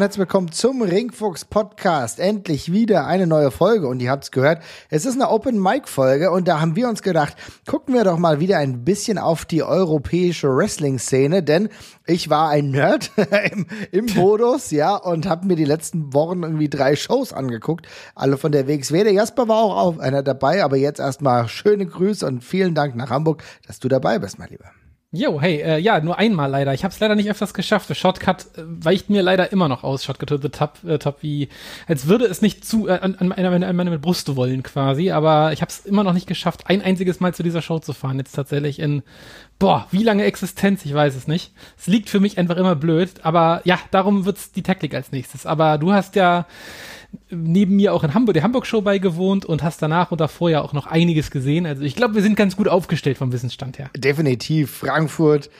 und herzlich willkommen zum Ringfuchs Podcast. Endlich wieder eine neue Folge und ihr habt es gehört, es ist eine Open Mic Folge und da haben wir uns gedacht, gucken wir doch mal wieder ein bisschen auf die europäische Wrestling Szene, denn ich war ein Nerd im, im Modus, ja, und habe mir die letzten Wochen irgendwie drei Shows angeguckt, alle von der WXW. Der Jasper war auch, auch einer dabei, aber jetzt erstmal schöne Grüße und vielen Dank nach Hamburg, dass du dabei bist, mein Lieber. Jo, hey, äh, ja, nur einmal leider. Ich habe es leider nicht öfters geschafft. Der Shotcut äh, weicht mir leider immer noch aus. Shotcut to the top, äh, top wie, als würde es nicht zu äh, an, an, an, an meine Brust wollen quasi. Aber ich habe es immer noch nicht geschafft, ein einziges Mal zu dieser Show zu fahren. Jetzt tatsächlich in, boah, wie lange Existenz? Ich weiß es nicht. Es liegt für mich einfach immer blöd. Aber ja, darum wird's die Taktik als nächstes. Aber du hast ja neben mir auch in Hamburg, der Hamburg-Show beigewohnt und hast danach und davor ja auch noch einiges gesehen. Also ich glaube, wir sind ganz gut aufgestellt vom Wissensstand her. Definitiv. Frankfurt,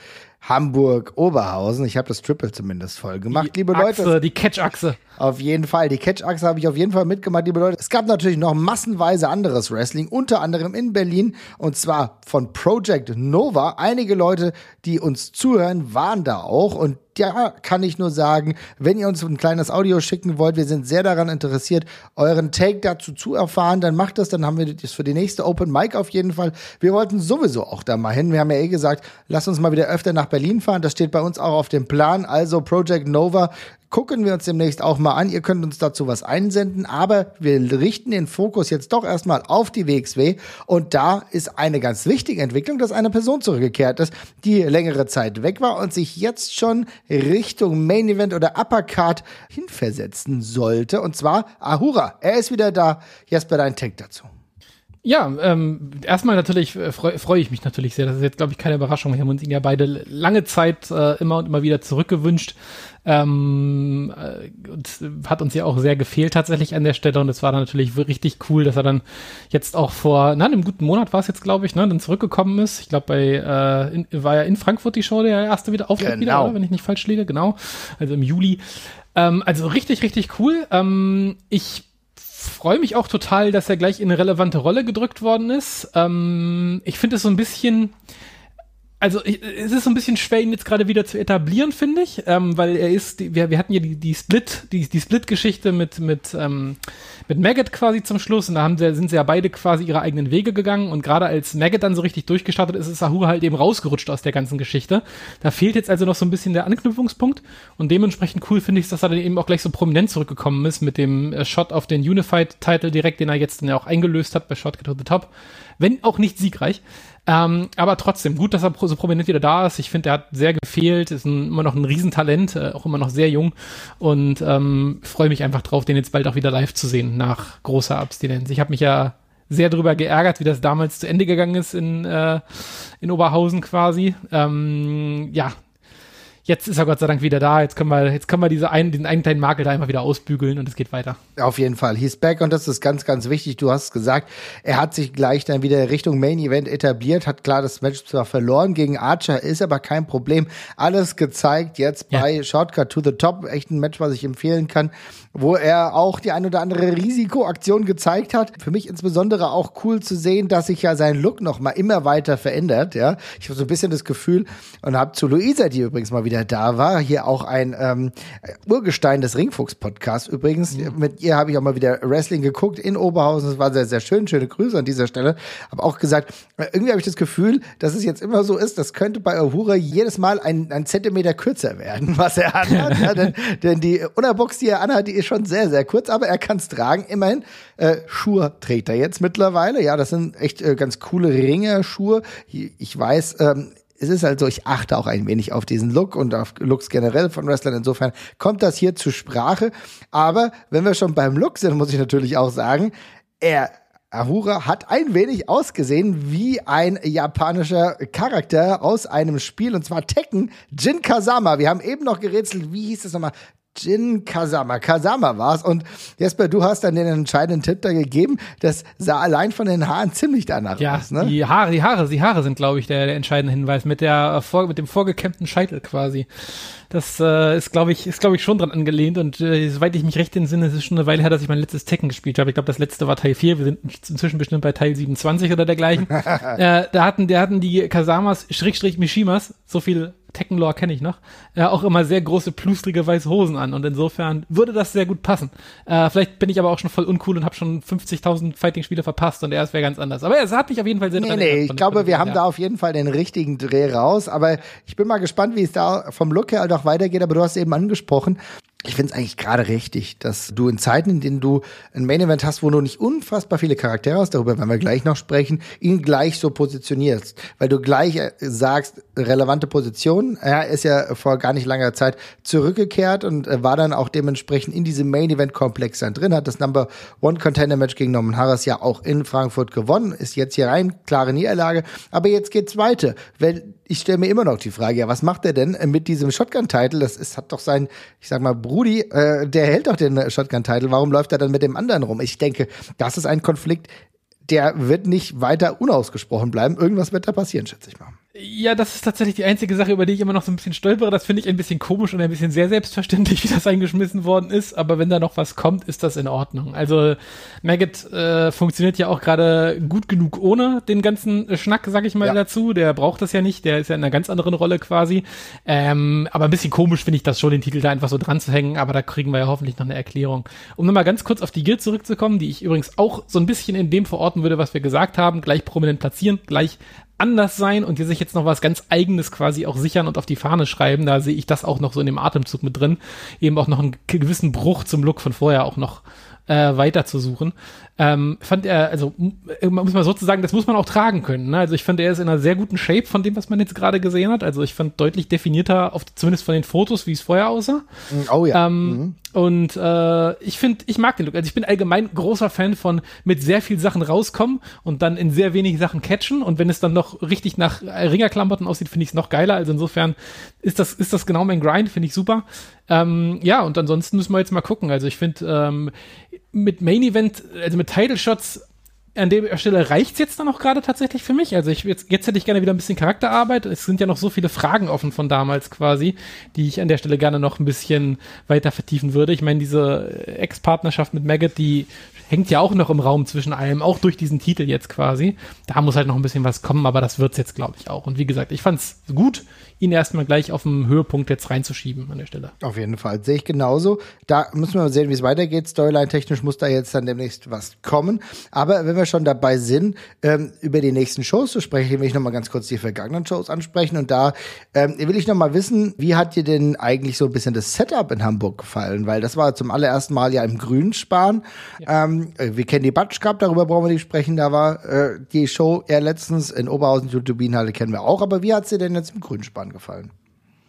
Hamburg, Oberhausen. Ich habe das Triple zumindest voll gemacht, die liebe Achse, Leute. Die Catch-Achse. Auf jeden Fall. Die Catch-Achse habe ich auf jeden Fall mitgemacht, liebe Leute. Es gab natürlich noch massenweise anderes Wrestling, unter anderem in Berlin und zwar von Project Nova. Einige Leute, die uns zuhören, waren da auch und ja, kann ich nur sagen, wenn ihr uns ein kleines Audio schicken wollt, wir sind sehr daran interessiert, euren Take dazu zu erfahren, dann macht das, dann haben wir das für die nächste Open Mic auf jeden Fall. Wir wollten sowieso auch da mal hin. Wir haben ja eh gesagt, lasst uns mal wieder öfter nach Berlin fahren. Das steht bei uns auch auf dem Plan. Also Project Nova gucken wir uns demnächst auch mal an. Ihr könnt uns dazu was einsenden, aber wir richten den Fokus jetzt doch erstmal auf die WXW und da ist eine ganz wichtige Entwicklung, dass eine Person zurückgekehrt ist, die längere Zeit weg war und sich jetzt schon Richtung Main Event oder Uppercard hinversetzen sollte und zwar Ahura. Er ist wieder da. Jesper, dein Tag dazu. Ja, ähm, erstmal natürlich äh, freue freu ich mich natürlich sehr. Das ist jetzt, glaube ich, keine Überraschung. Wir haben uns ihn ja beide lange Zeit äh, immer und immer wieder zurückgewünscht. Ähm, äh, und hat uns ja auch sehr gefehlt tatsächlich an der Stelle. Und es war dann natürlich richtig cool, dass er dann jetzt auch vor, na, einem guten Monat war es jetzt, glaube ich, ne, dann zurückgekommen ist. Ich glaube, bei äh, in, war ja in Frankfurt die Show der erste wieder Auftritt genau. wieder, oder? wenn ich nicht falsch liege, genau. Also im Juli. Ähm, also richtig, richtig cool. Ähm, ich freue mich auch total, dass er gleich in eine relevante Rolle gedrückt worden ist. Ähm, ich finde es so ein bisschen, also es ist so ein bisschen schwer, ihn jetzt gerade wieder zu etablieren, finde ich, ähm, weil er ist, wir, wir hatten ja die, die Split, die, die Split-Geschichte mit, mit, ähm, mit Maggot quasi zum Schluss und da haben sie, sind sie ja beide quasi ihre eigenen Wege gegangen und gerade als Maggot dann so richtig durchgestartet ist, ist Sahur halt eben rausgerutscht aus der ganzen Geschichte. Da fehlt jetzt also noch so ein bisschen der Anknüpfungspunkt und dementsprechend cool finde ich dass er dann eben auch gleich so prominent zurückgekommen ist mit dem äh, Shot auf den Unified-Title direkt, den er jetzt dann ja auch eingelöst hat bei Shot Get to the Top. Wenn auch nicht siegreich. Ähm, aber trotzdem, gut, dass er so prominent wieder da ist. Ich finde, er hat sehr gefehlt, ist ein, immer noch ein Riesentalent, äh, auch immer noch sehr jung. Und ähm, freue mich einfach drauf, den jetzt bald auch wieder live zu sehen, nach großer Abstinenz. Ich habe mich ja sehr darüber geärgert, wie das damals zu Ende gegangen ist in, äh, in Oberhausen quasi. Ähm, ja, jetzt ist er Gott sei Dank wieder da. Jetzt können wir, jetzt können wir diese einen, diesen einen kleinen Makel da einfach wieder ausbügeln und es geht weiter. Auf jeden Fall. He's back und das ist ganz, ganz wichtig. Du hast gesagt, er hat sich gleich dann wieder Richtung Main Event etabliert, hat klar das Match zwar verloren gegen Archer, ist aber kein Problem. Alles gezeigt jetzt bei ja. Shortcut to the Top. Echt ein Match, was ich empfehlen kann, wo er auch die ein oder andere Risikoaktion gezeigt hat. Für mich insbesondere auch cool zu sehen, dass sich ja sein Look noch mal immer weiter verändert. Ja, ich habe so ein bisschen das Gefühl und habe zu Luisa, die übrigens mal wieder wieder da war. Hier auch ein ähm, Urgestein des Ringfuchs-Podcasts übrigens. Mhm. Mit ihr habe ich auch mal wieder Wrestling geguckt in Oberhausen. Das war sehr, sehr schön. Schöne Grüße an dieser Stelle. Habe auch gesagt, äh, irgendwie habe ich das Gefühl, dass es jetzt immer so ist, das könnte bei Uhura jedes Mal ein, ein Zentimeter kürzer werden, was er anhat. ja, denn, denn die Unterbox, die er anhat, die ist schon sehr, sehr kurz, aber er kann es tragen. Immerhin, äh, Schuhe trägt er jetzt mittlerweile. Ja, das sind echt äh, ganz coole Ringerschuhe. Ich weiß, ähm, es ist halt so, ich achte auch ein wenig auf diesen Look und auf Looks generell von Wrestlern. Insofern kommt das hier zur Sprache. Aber wenn wir schon beim Look sind, muss ich natürlich auch sagen, er Ahura hat ein wenig ausgesehen wie ein japanischer Charakter aus einem Spiel und zwar Tekken Jin Kazama. Wir haben eben noch gerätselt, wie hieß das nochmal? Jin Kazama. Kazama war's. Und Jesper, du hast dann den entscheidenden Tipp da gegeben. Das sah allein von den Haaren ziemlich danach ja, aus, ne? Die Haare, die Haare, die Haare sind, glaube ich, der, der entscheidende Hinweis mit der, vor, mit dem vorgekämmten Scheitel quasi. Das äh, ist, glaube ich, ist, glaube ich, schon dran angelehnt. Und äh, soweit ich mich recht entsinne, es ist schon eine Weile her, dass ich mein letztes Tekken gespielt habe. Ich glaube, das letzte war Teil 4. Wir sind inzwischen bestimmt bei Teil 27 oder dergleichen. äh, da hatten, da hatten die Kasamas, Schrägstrich Mishimas, so viel Tekken-Lore kenne ich noch, äh, auch immer sehr große, plustrige weiße Hosen an. Und insofern würde das sehr gut passen. Äh, vielleicht bin ich aber auch schon voll uncool und habe schon 50.000 Fighting-Spiele verpasst und er wäre ganz anders. Aber es hat mich auf jeden Fall sehr Nee, nee, ich glaube, wir haben ja. da auf jeden Fall den richtigen Dreh raus. Aber ich bin mal gespannt, wie es da vom Look her halt auch weitergeht. Aber du hast eben angesprochen, ich finde es eigentlich gerade richtig, dass du in Zeiten, in denen du ein Main Event hast, wo du nicht unfassbar viele Charaktere hast, darüber werden wir gleich noch sprechen, ihn gleich so positionierst, weil du gleich äh, sagst, relevante Position. Er ist ja vor gar nicht langer Zeit zurückgekehrt und äh, war dann auch dementsprechend in diesem Main Event Komplex dann drin, hat das Number One Contender Match gegen Norman Harris ja auch in Frankfurt gewonnen, ist jetzt hier rein, klare Niederlage, aber jetzt geht's weiter, weil ich stelle mir immer noch die Frage, ja, was macht er denn mit diesem Shotgun-Title? Das ist, hat doch sein, ich sag mal, Brudi, äh, der hält doch den Shotgun-Title. Warum läuft er dann mit dem anderen rum? Ich denke, das ist ein Konflikt, der wird nicht weiter unausgesprochen bleiben. Irgendwas wird da passieren, schätze ich mal. Ja, das ist tatsächlich die einzige Sache, über die ich immer noch so ein bisschen stolpere. Das finde ich ein bisschen komisch und ein bisschen sehr selbstverständlich, wie das eingeschmissen worden ist. Aber wenn da noch was kommt, ist das in Ordnung. Also Maggot äh, funktioniert ja auch gerade gut genug ohne den ganzen Schnack, sag ich mal ja. dazu. Der braucht das ja nicht. Der ist ja in einer ganz anderen Rolle quasi. Ähm, aber ein bisschen komisch finde ich das schon, den Titel da einfach so dran zu hängen. Aber da kriegen wir ja hoffentlich noch eine Erklärung. Um nochmal ganz kurz auf die Guild zurückzukommen, die ich übrigens auch so ein bisschen in dem verorten würde, was wir gesagt haben. Gleich prominent platzieren, gleich anders sein und die sich jetzt noch was ganz eigenes quasi auch sichern und auf die Fahne schreiben. Da sehe ich das auch noch so in dem Atemzug mit drin. Eben auch noch einen gewissen Bruch zum Look von vorher auch noch äh, weiter zu suchen. Ähm, fand er, also man muss mal sozusagen, das muss man auch tragen können. Ne? Also ich fand, er ist in einer sehr guten Shape von dem, was man jetzt gerade gesehen hat. Also ich fand deutlich definierter, auf, zumindest von den Fotos, wie es vorher aussah. Oh ja. Ähm, mhm. Und äh, ich finde, ich mag den Look. Also ich bin allgemein großer Fan von mit sehr viel Sachen rauskommen und dann in sehr wenig Sachen catchen. Und wenn es dann noch richtig nach Ringerklamotten aussieht, finde ich es noch geiler. Also insofern ist das, ist das genau mein Grind, finde ich super. Ähm, ja, und ansonsten müssen wir jetzt mal gucken. Also ich finde, ähm, mit Main Event, also mit Title Shots an der Stelle reicht's jetzt dann auch gerade tatsächlich für mich. Also ich jetzt, jetzt hätte ich gerne wieder ein bisschen Charakterarbeit. Es sind ja noch so viele Fragen offen von damals quasi, die ich an der Stelle gerne noch ein bisschen weiter vertiefen würde. Ich meine, diese Ex-Partnerschaft mit Maggot, die hängt ja auch noch im Raum zwischen allem, auch durch diesen Titel jetzt quasi. Da muss halt noch ein bisschen was kommen, aber das wird's jetzt, glaube ich, auch. Und wie gesagt, ich fand's gut ihn erstmal gleich auf dem Höhepunkt jetzt reinzuschieben an der Stelle. Auf jeden Fall. Sehe ich genauso. Da müssen wir mal sehen, wie es weitergeht. Storyline-technisch muss da jetzt dann demnächst was kommen. Aber wenn wir schon dabei sind, ähm, über die nächsten Shows zu sprechen, will ich noch mal ganz kurz die vergangenen Shows ansprechen. Und da ähm, will ich noch mal wissen, wie hat dir denn eigentlich so ein bisschen das Setup in Hamburg gefallen? Weil das war zum allerersten Mal ja im Grünspan. Ja. Ähm, wir kennen die Batsch Cup, darüber brauchen wir nicht sprechen. Da war äh, die Show eher letztens in Oberhausen, die Turbinenhalle kennen wir auch. Aber wie hat sie denn jetzt im Grünspan gefallen?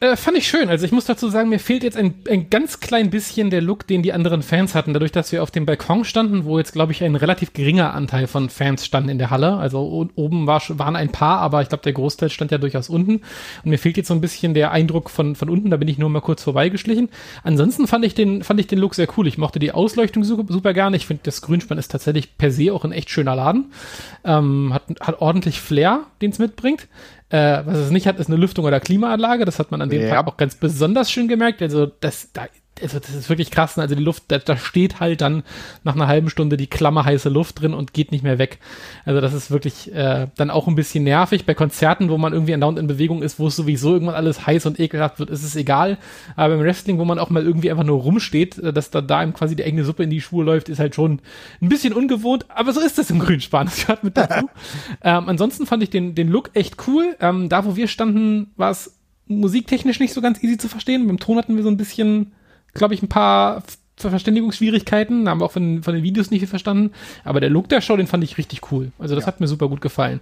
Äh, fand ich schön. Also ich muss dazu sagen, mir fehlt jetzt ein, ein ganz klein bisschen der Look, den die anderen Fans hatten. Dadurch, dass wir auf dem Balkon standen, wo jetzt, glaube ich, ein relativ geringer Anteil von Fans standen in der Halle. Also oben war, waren ein paar, aber ich glaube, der Großteil stand ja durchaus unten. Und mir fehlt jetzt so ein bisschen der Eindruck von, von unten. Da bin ich nur mal kurz vorbeigeschlichen. Ansonsten fand ich den, fand ich den Look sehr cool. Ich mochte die Ausleuchtung super, super gerne. Ich finde, das Grünspann ist tatsächlich per se auch ein echt schöner Laden. Ähm, hat, hat ordentlich Flair, den es mitbringt. Äh, was es nicht hat, ist eine Lüftung oder Klimaanlage. Das hat man an dem ja. Tag auch ganz besonders schön gemerkt. Also das, da also das ist wirklich krass. Ne? Also die Luft, da, da steht halt dann nach einer halben Stunde die klammerheiße Luft drin und geht nicht mehr weg. Also das ist wirklich äh, dann auch ein bisschen nervig. Bei Konzerten, wo man irgendwie andauernd in Bewegung ist, wo es sowieso irgendwann alles heiß und ekelhaft wird, ist es egal. Aber beim Wrestling, wo man auch mal irgendwie einfach nur rumsteht, äh, dass da, da ihm quasi die eigene Suppe in die Schuhe läuft, ist halt schon ein bisschen ungewohnt. Aber so ist das im Grünspan. Das gehört mit dazu. ähm, ansonsten fand ich den, den Look echt cool. Ähm, da, wo wir standen, war es musiktechnisch nicht so ganz easy zu verstehen. Beim Ton hatten wir so ein bisschen glaube ich, ein paar Verständigungsschwierigkeiten, haben wir auch von, von den Videos nicht viel verstanden. Aber der Look der Show, den fand ich richtig cool. Also das ja. hat mir super gut gefallen.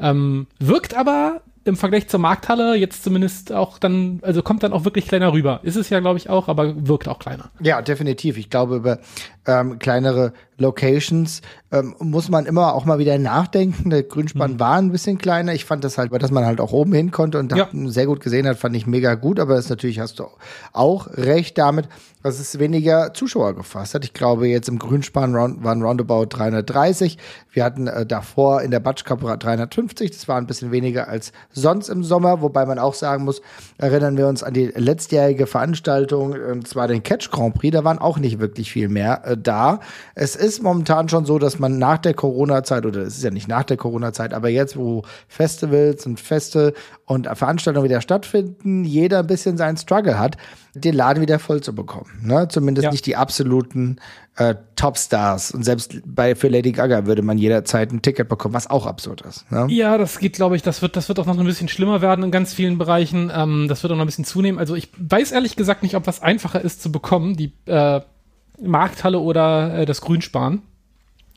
Ähm, wirkt aber im Vergleich zur Markthalle jetzt zumindest auch dann, also kommt dann auch wirklich kleiner rüber. Ist es ja, glaube ich, auch, aber wirkt auch kleiner. Ja, definitiv. Ich glaube, über ähm, kleinere Locations ähm, muss man immer auch mal wieder nachdenken. Der Grünspann mhm. war ein bisschen kleiner. Ich fand das halt, dass man halt auch oben hin konnte und ja. sehr gut gesehen hat, fand ich mega gut. Aber das natürlich hast du auch recht damit, dass es weniger Zuschauer gefasst hat. Ich glaube, jetzt im Grünspann waren roundabout 330. Wir hatten äh, davor in der Batsch Cup 350. Das war ein bisschen weniger als sonst im Sommer. Wobei man auch sagen muss, erinnern wir uns an die letztjährige Veranstaltung, und zwar den Catch Grand Prix. Da waren auch nicht wirklich viel mehr äh, da. Es ist momentan schon so, dass man nach der Corona-Zeit, oder es ist ja nicht nach der Corona-Zeit, aber jetzt, wo Festivals und Feste und Veranstaltungen wieder stattfinden, jeder ein bisschen seinen Struggle hat, den Laden wieder voll zu bekommen. Ne? Zumindest ja. nicht die absoluten äh, Topstars. Und selbst bei für Lady Gaga würde man jederzeit ein Ticket bekommen, was auch absurd ist. Ne? Ja, das geht, glaube ich, das wird, das wird auch noch ein bisschen schlimmer werden in ganz vielen Bereichen. Ähm, das wird auch noch ein bisschen zunehmen. Also ich weiß ehrlich gesagt nicht, ob was einfacher ist zu bekommen, die äh, Markthalle oder äh, das Grünspan.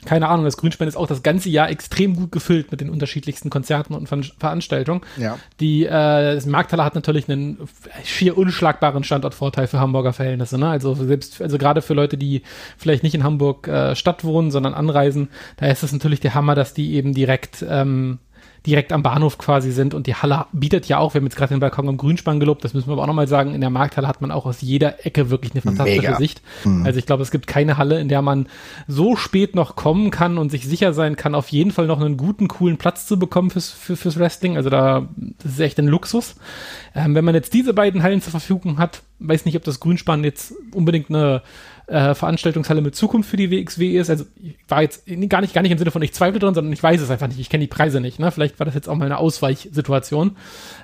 Keine Ahnung, das Grünspan ist auch das ganze Jahr extrem gut gefüllt mit den unterschiedlichsten Konzerten und Ver Veranstaltungen. Ja. Die äh, das Markthalle hat natürlich einen schier unschlagbaren Standortvorteil für Hamburger Verhältnisse. Ne? Also selbst, also gerade für Leute, die vielleicht nicht in Hamburg äh, Stadt wohnen, sondern anreisen, da ist es natürlich der Hammer, dass die eben direkt ähm, direkt am Bahnhof quasi sind und die Halle bietet ja auch, wir haben jetzt gerade den Balkon am Grünspann gelobt, das müssen wir aber auch nochmal sagen, in der Markthalle hat man auch aus jeder Ecke wirklich eine fantastische Mega. Sicht. Mhm. Also ich glaube, es gibt keine Halle, in der man so spät noch kommen kann und sich sicher sein kann, auf jeden Fall noch einen guten, coolen Platz zu bekommen fürs, für, fürs Wrestling. Also da, das ist echt ein Luxus. Ähm, wenn man jetzt diese beiden Hallen zur Verfügung hat, weiß nicht, ob das Grünspann jetzt unbedingt eine äh, Veranstaltungshalle mit Zukunft für die WXW ist. Also ich war jetzt gar nicht, gar nicht im Sinne von ich zweifle dran, sondern ich weiß es einfach nicht. Ich kenne die Preise nicht. Ne? Vielleicht war das jetzt auch mal eine Ausweichsituation.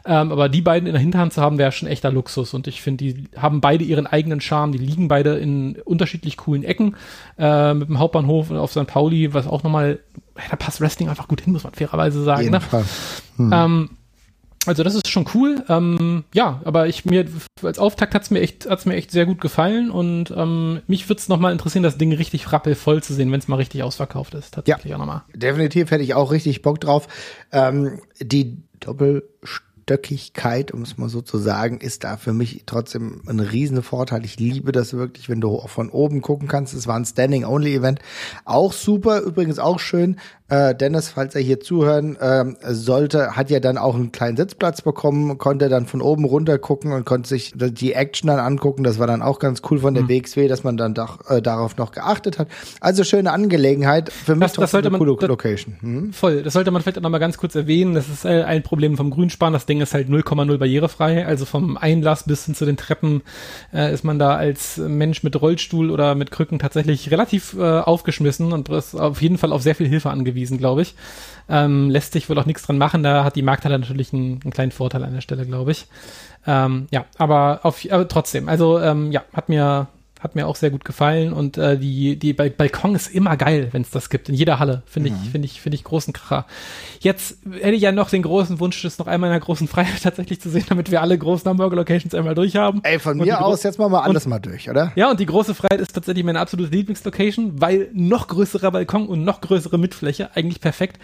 Ähm, aber die beiden in der Hinterhand zu haben, wäre schon echter Luxus. Und ich finde, die haben beide ihren eigenen Charme. Die liegen beide in unterschiedlich coolen Ecken. Äh, mit dem Hauptbahnhof auf St. Pauli, was auch nochmal, da passt Wrestling einfach gut hin, muss man fairerweise sagen. Ne? Hm. Ähm, also das ist schon cool. Ähm, ja, aber ich mir als Auftakt hat's mir echt hat's mir echt sehr gut gefallen und ähm, mich würde es nochmal interessieren, das Ding richtig rappelvoll zu sehen, wenn es mal richtig ausverkauft ist. Tatsächlich ja, auch nochmal. Definitiv hätte ich auch richtig Bock drauf. Ähm, die Doppelst Stöckigkeit, um es mal so zu sagen, ist da für mich trotzdem ein riesen Vorteil. Ich liebe das wirklich, wenn du von oben gucken kannst. Es war ein Standing-Only-Event. Auch super, übrigens auch schön. Äh, Dennis, falls er hier zuhören äh, sollte, hat ja dann auch einen kleinen Sitzplatz bekommen, konnte dann von oben runter gucken und konnte sich die Action dann angucken. Das war dann auch ganz cool von der mhm. WXW, dass man dann doch, äh, darauf noch geachtet hat. Also schöne Angelegenheit. Für mich das, das sollte man, coole Location. Mhm. Voll. Das sollte man vielleicht auch noch mal ganz kurz erwähnen. Das ist äh, ein Problem vom Grünspan. Das Ding ist halt 0,0 barrierefrei. Also vom Einlass bis hin zu den Treppen äh, ist man da als Mensch mit Rollstuhl oder mit Krücken tatsächlich relativ äh, aufgeschmissen und ist auf jeden Fall auf sehr viel Hilfe angewiesen angewiesen, glaube ich. Ähm, lässt sich wohl auch nichts dran machen. Da hat die Markthalle natürlich einen, einen kleinen Vorteil an der Stelle, glaube ich. Ähm, ja, aber, auf, aber trotzdem, also ähm, ja, hat mir hat mir auch sehr gut gefallen und äh, die die Balkon ist immer geil, wenn es das gibt in jeder Halle. Finde mhm. ich finde ich finde ich großen Kracher. Jetzt hätte ich ja noch den großen Wunsch, das noch einmal in der großen Freiheit tatsächlich zu sehen, damit wir alle großen Hamburger Locations einmal durchhaben. Ey, von mir aus jetzt mal mal alles und, mal durch, oder? Ja, und die große Freiheit ist tatsächlich meine absolute Lieblingslocation, weil noch größerer Balkon und noch größere Mitfläche, eigentlich perfekt,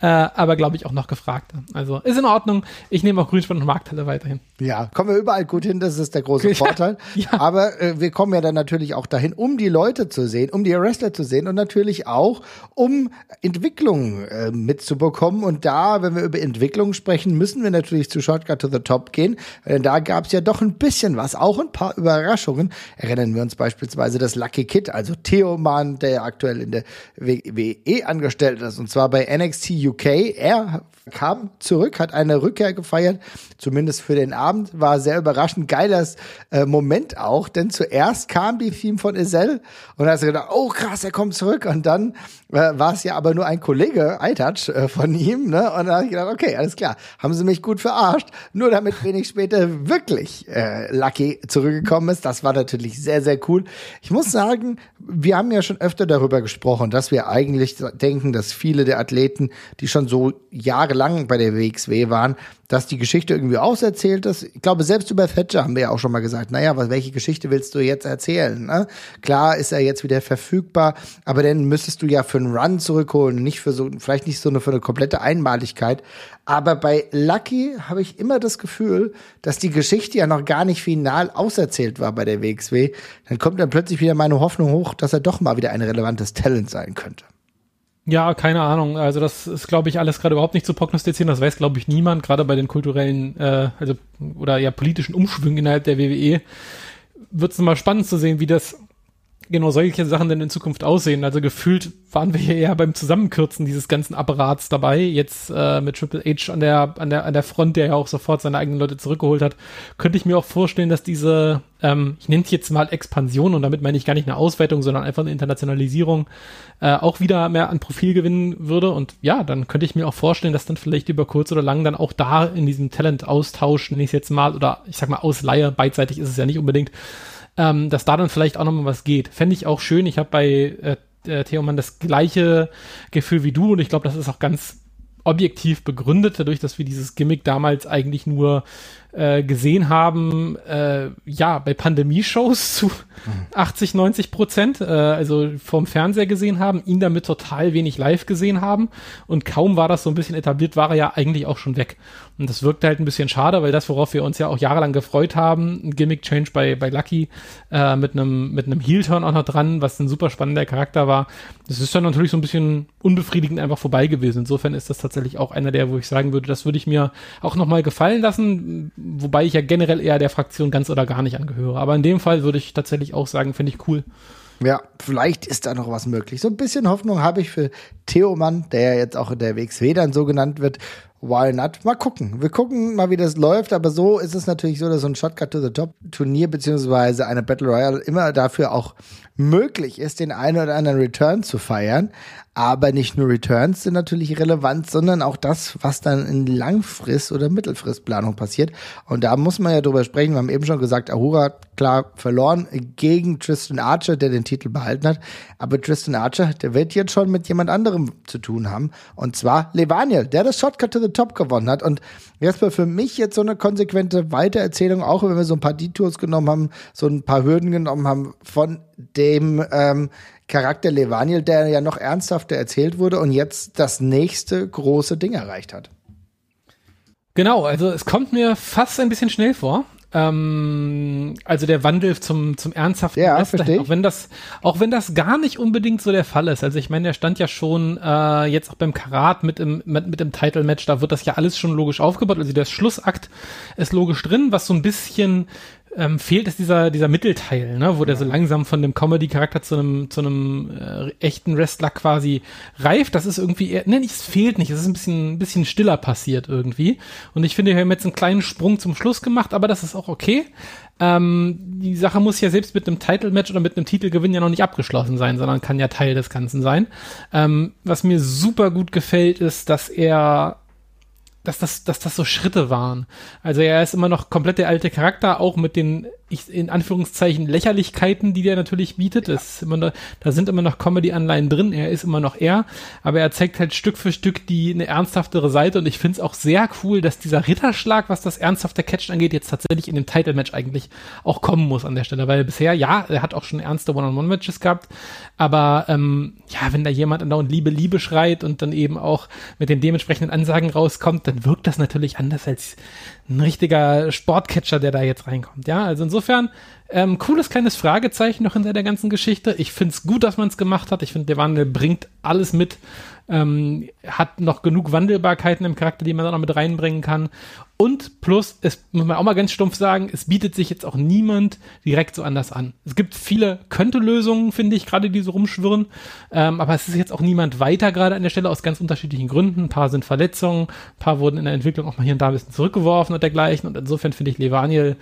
äh, aber glaube ich auch noch gefragt. Also ist in Ordnung. Ich nehme auch Grünspann und Markthalle weiterhin. Ja, kommen wir überall gut hin, das ist der große Vorteil. ja. Aber äh, wir kommen ja dann natürlich auch dahin, um die Leute zu sehen, um die Wrestler zu sehen und natürlich auch, um Entwicklung äh, mitzubekommen. Und da, wenn wir über Entwicklung sprechen, müssen wir natürlich zu Shortcut to the Top gehen. Denn da gab es ja doch ein bisschen was, auch ein paar Überraschungen. Erinnern wir uns beispielsweise das Lucky Kid, also Theo Mann, der aktuell in der WWE angestellt ist, und zwar bei NXT UK. Er kam zurück, hat eine Rückkehr gefeiert, zumindest für den Abend, war sehr überraschend, geiles äh, Moment auch, denn zuerst kam die Theme von Isel und da hast du gedacht, oh krass, er kommt zurück. Und dann war es ja aber nur ein Kollege, iTouch, äh, von ihm, ne? Und da habe ich gedacht, okay, alles klar, haben sie mich gut verarscht, nur damit wenig später wirklich äh, Lucky zurückgekommen ist. Das war natürlich sehr, sehr cool. Ich muss sagen, wir haben ja schon öfter darüber gesprochen, dass wir eigentlich denken, dass viele der Athleten, die schon so jahrelang bei der WXW waren, dass die Geschichte irgendwie auserzählt ist. Ich glaube, selbst über Thatcher haben wir ja auch schon mal gesagt, naja, was, welche Geschichte willst du jetzt erzählen? Ne? Klar ist er jetzt wieder verfügbar, aber dann müsstest du ja für einen Run zurückholen, nicht für so, vielleicht nicht so eine, für eine komplette Einmaligkeit. Aber bei Lucky habe ich immer das Gefühl, dass die Geschichte ja noch gar nicht final auserzählt war bei der WXW. Dann kommt dann plötzlich wieder meine Hoffnung hoch, dass er doch mal wieder ein relevantes Talent sein könnte. Ja, keine Ahnung. Also das ist, glaube ich, alles gerade überhaupt nicht zu prognostizieren. Das weiß, glaube ich, niemand, gerade bei den kulturellen, äh, also oder ja politischen Umschwüngen innerhalb der WWE. Wird es mal spannend zu sehen, wie das genau solche Sachen denn in Zukunft aussehen. Also gefühlt waren wir hier eher beim Zusammenkürzen dieses ganzen Apparats dabei. Jetzt äh, mit Triple H an der, an, der, an der Front, der ja auch sofort seine eigenen Leute zurückgeholt hat, könnte ich mir auch vorstellen, dass diese, ähm, ich nenne es jetzt mal Expansion und damit meine ich gar nicht eine Ausweitung, sondern einfach eine Internationalisierung, äh, auch wieder mehr an Profil gewinnen würde. Und ja, dann könnte ich mir auch vorstellen, dass dann vielleicht über kurz oder lang dann auch da in diesem Talent-Austausch, nenne ich es jetzt mal, oder ich sag mal Ausleihe, beidseitig ist es ja nicht unbedingt, ähm, dass da dann vielleicht auch nochmal was geht. Fände ich auch schön. Ich habe bei äh, äh, Theoman das gleiche Gefühl wie du und ich glaube, das ist auch ganz objektiv begründet, dadurch, dass wir dieses Gimmick damals eigentlich nur äh, gesehen haben, äh, ja, bei Pandemie-Shows zu 80, 90 Prozent, äh, also vom Fernseher gesehen haben, ihn damit total wenig live gesehen haben und kaum war das so ein bisschen etabliert, war er ja eigentlich auch schon weg. Und das wirkt halt ein bisschen schade, weil das, worauf wir uns ja auch jahrelang gefreut haben, ein Gimmick-Change bei, bei Lucky äh, mit einem mit einem Heel-Turn auch noch dran, was ein super spannender Charakter war, das ist dann natürlich so ein bisschen unbefriedigend einfach vorbei gewesen. Insofern ist das tatsächlich auch einer der, wo ich sagen würde, das würde ich mir auch nochmal gefallen lassen, wobei ich ja generell eher der Fraktion ganz oder gar nicht angehöre. Aber in dem Fall würde ich tatsächlich auch sagen, finde ich cool. Ja, vielleicht ist da noch was möglich. So ein bisschen Hoffnung habe ich für Theo Mann, der ja jetzt auch in der WXW dann so genannt wird. Why not? Mal gucken. Wir gucken mal, wie das läuft. Aber so ist es natürlich so, dass so ein Shotcut to the Top Turnier beziehungsweise eine Battle Royale immer dafür auch möglich ist, den einen oder anderen Return zu feiern. Aber nicht nur Returns sind natürlich relevant, sondern auch das, was dann in Langfrist- oder Mittelfristplanung passiert. Und da muss man ja drüber sprechen. Wir haben eben schon gesagt, Ahura klar verloren gegen Tristan Archer, der den Titel behalten hat. Aber Tristan Archer, der wird jetzt schon mit jemand anderem zu tun haben. Und zwar Levaniel, der das Shotcut to the Top gewonnen hat. Und Jesper, für mich jetzt so eine konsequente Weitererzählung, auch wenn wir so ein paar Detours genommen haben, so ein paar Hürden genommen haben von dem ähm, Charakter Levaniel, der ja noch ernsthafter erzählt wurde und jetzt das nächste große Ding erreicht hat. Genau, also es kommt mir fast ein bisschen schnell vor. Ähm, also der Wandel zum, zum ernsthaften ja, verstehe auch wenn das, auch wenn das gar nicht unbedingt so der Fall ist. Also ich meine, der stand ja schon äh, jetzt auch beim Karat mit im, mit, mit dem Title-Match, da wird das ja alles schon logisch aufgebaut. Also der Schlussakt ist logisch drin, was so ein bisschen ähm, fehlt es dieser, dieser Mittelteil, ne, wo der so langsam von dem Comedy-Charakter zu einem, zu einem äh, echten Wrestler quasi reift. Das ist irgendwie, eher, ne, es fehlt nicht. Es ist ein bisschen, ein bisschen stiller passiert irgendwie. Und ich finde, wir haben jetzt einen kleinen Sprung zum Schluss gemacht, aber das ist auch okay. Ähm, die Sache muss ja selbst mit einem Title-Match oder mit einem Titelgewinn ja noch nicht abgeschlossen sein, sondern kann ja Teil des Ganzen sein. Ähm, was mir super gut gefällt, ist, dass er dass das, dass das so Schritte waren. Also er ist immer noch komplett der alte Charakter, auch mit den ich, in Anführungszeichen Lächerlichkeiten, die der natürlich bietet. Ja. Ist immer noch, da sind immer noch Comedy-Anleihen drin. Er ist immer noch er, aber er zeigt halt Stück für Stück die eine ernsthaftere Seite und ich finde es auch sehr cool, dass dieser Ritterschlag, was das ernsthafte Catchen angeht, jetzt tatsächlich in dem Title-Match eigentlich auch kommen muss an der Stelle, weil bisher ja, er hat auch schon ernste One-on-One-Matches gehabt, aber ähm, ja, wenn da jemand andauernd Liebe, Liebe schreit und dann eben auch mit den dementsprechenden Ansagen rauskommt, dann wirkt das natürlich anders als ein richtiger Sportcatcher, der da jetzt reinkommt. Ja, also insofern ähm, cooles kleines Fragezeichen noch hinter der ganzen Geschichte. Ich finde es gut, dass man es gemacht hat. Ich finde, der Wandel bringt alles mit, ähm, hat noch genug Wandelbarkeiten im Charakter, die man da noch mit reinbringen kann. Und plus, es muss man auch mal ganz stumpf sagen, es bietet sich jetzt auch niemand direkt so anders an. Es gibt viele Könnte-Lösungen, finde ich, gerade die so rumschwirren. Ähm, aber es ist jetzt auch niemand weiter gerade an der Stelle aus ganz unterschiedlichen Gründen. Ein paar sind Verletzungen, ein paar wurden in der Entwicklung auch mal hier und da ein bisschen zurückgeworfen und dergleichen. Und insofern finde ich Levaniel,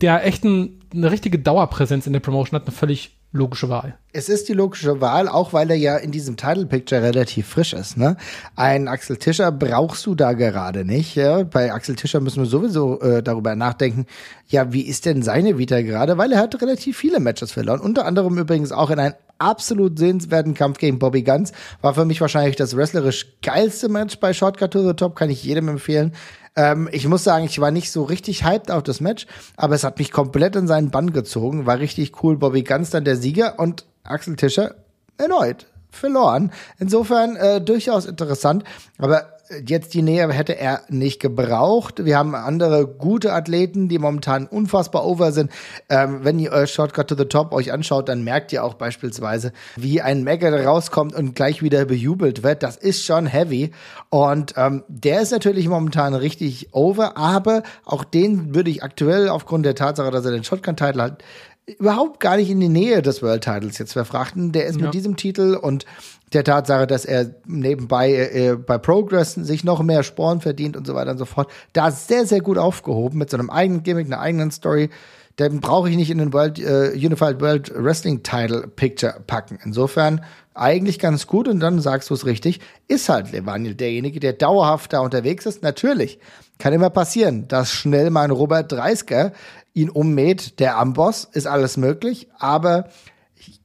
der echt ein, eine richtige Dauerpräsenz in der Promotion hat, eine völlig logische Wahl. Es ist die logische Wahl, auch weil er ja in diesem Title Picture relativ frisch ist. Ne? Ein Axel Tischer brauchst du da gerade nicht. Ja? Bei Axel Tischer müssen wir sowieso äh, darüber nachdenken, ja, wie ist denn seine Vita gerade? Weil er hat relativ viele Matches verloren. Unter anderem übrigens auch in einem absolut sehenswerten Kampf gegen Bobby Guns. War für mich wahrscheinlich das wrestlerisch geilste Match bei Shortcut to the Top, kann ich jedem empfehlen. Ähm, ich muss sagen, ich war nicht so richtig hyped auf das Match, aber es hat mich komplett in seinen Bann gezogen. War richtig cool. Bobby Ganz dann der Sieger und Axel Tischer erneut verloren. Insofern äh, durchaus interessant. Aber jetzt die Nähe hätte er nicht gebraucht. Wir haben andere gute Athleten, die momentan unfassbar over sind. Ähm, wenn ihr euer Shortcut to the Top euch anschaut, dann merkt ihr auch beispielsweise, wie ein Mega rauskommt und gleich wieder bejubelt wird. Das ist schon heavy. Und ähm, der ist natürlich momentan richtig over, aber auch den würde ich aktuell aufgrund der Tatsache, dass er den Shotgun-Title hat, überhaupt gar nicht in die Nähe des World Titles jetzt verfrachten. Der ist ja. mit diesem Titel und der Tatsache, dass er nebenbei äh, bei Progress sich noch mehr Sporen verdient und so weiter und so fort, da sehr, sehr gut aufgehoben mit so einem eigenen Gimmick, einer eigenen Story. Den brauche ich nicht in den World, äh, Unified World Wrestling Title Picture packen. Insofern eigentlich ganz gut und dann sagst du es richtig, ist halt Levaniel derjenige, der dauerhaft da unterwegs ist. Natürlich, kann immer passieren, dass schnell mein Robert Dreisker ihn ummäht. Der Amboss ist alles möglich, aber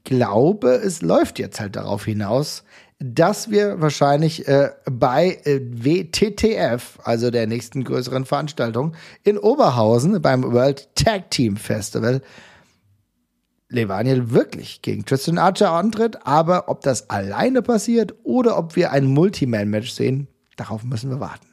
glaube, es läuft jetzt halt darauf hinaus, dass wir wahrscheinlich äh, bei äh, WTTF, also der nächsten größeren Veranstaltung in Oberhausen beim World Tag Team Festival, Levaniel wirklich gegen Tristan Archer antritt. Aber ob das alleine passiert oder ob wir ein Multiman-Match sehen, darauf müssen wir warten.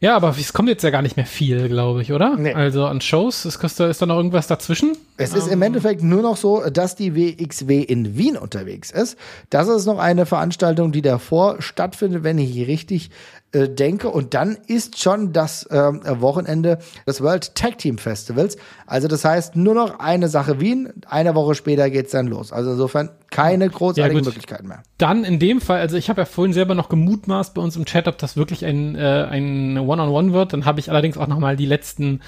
Ja, aber es kommt jetzt ja gar nicht mehr viel, glaube ich, oder? Nee. Also an Shows, ist, ist da noch irgendwas dazwischen? Es ist im. Endeffekt nur noch so, dass die WXW in Wien unterwegs ist. Das ist noch eine Veranstaltung, die davor stattfindet, wenn ich richtig äh, denke. Und dann ist schon das äh, Wochenende des World Tag Team Festivals. Also das heißt nur noch eine Sache Wien. Eine Woche später geht's dann los. Also insofern keine großartigen ja, Möglichkeiten mehr. Dann in dem Fall, also ich habe ja vorhin selber noch gemutmaßt bei uns im Chat, ob das wirklich ein, äh, ein One-on-One -on -One wird. Dann habe ich allerdings auch noch mal die letzten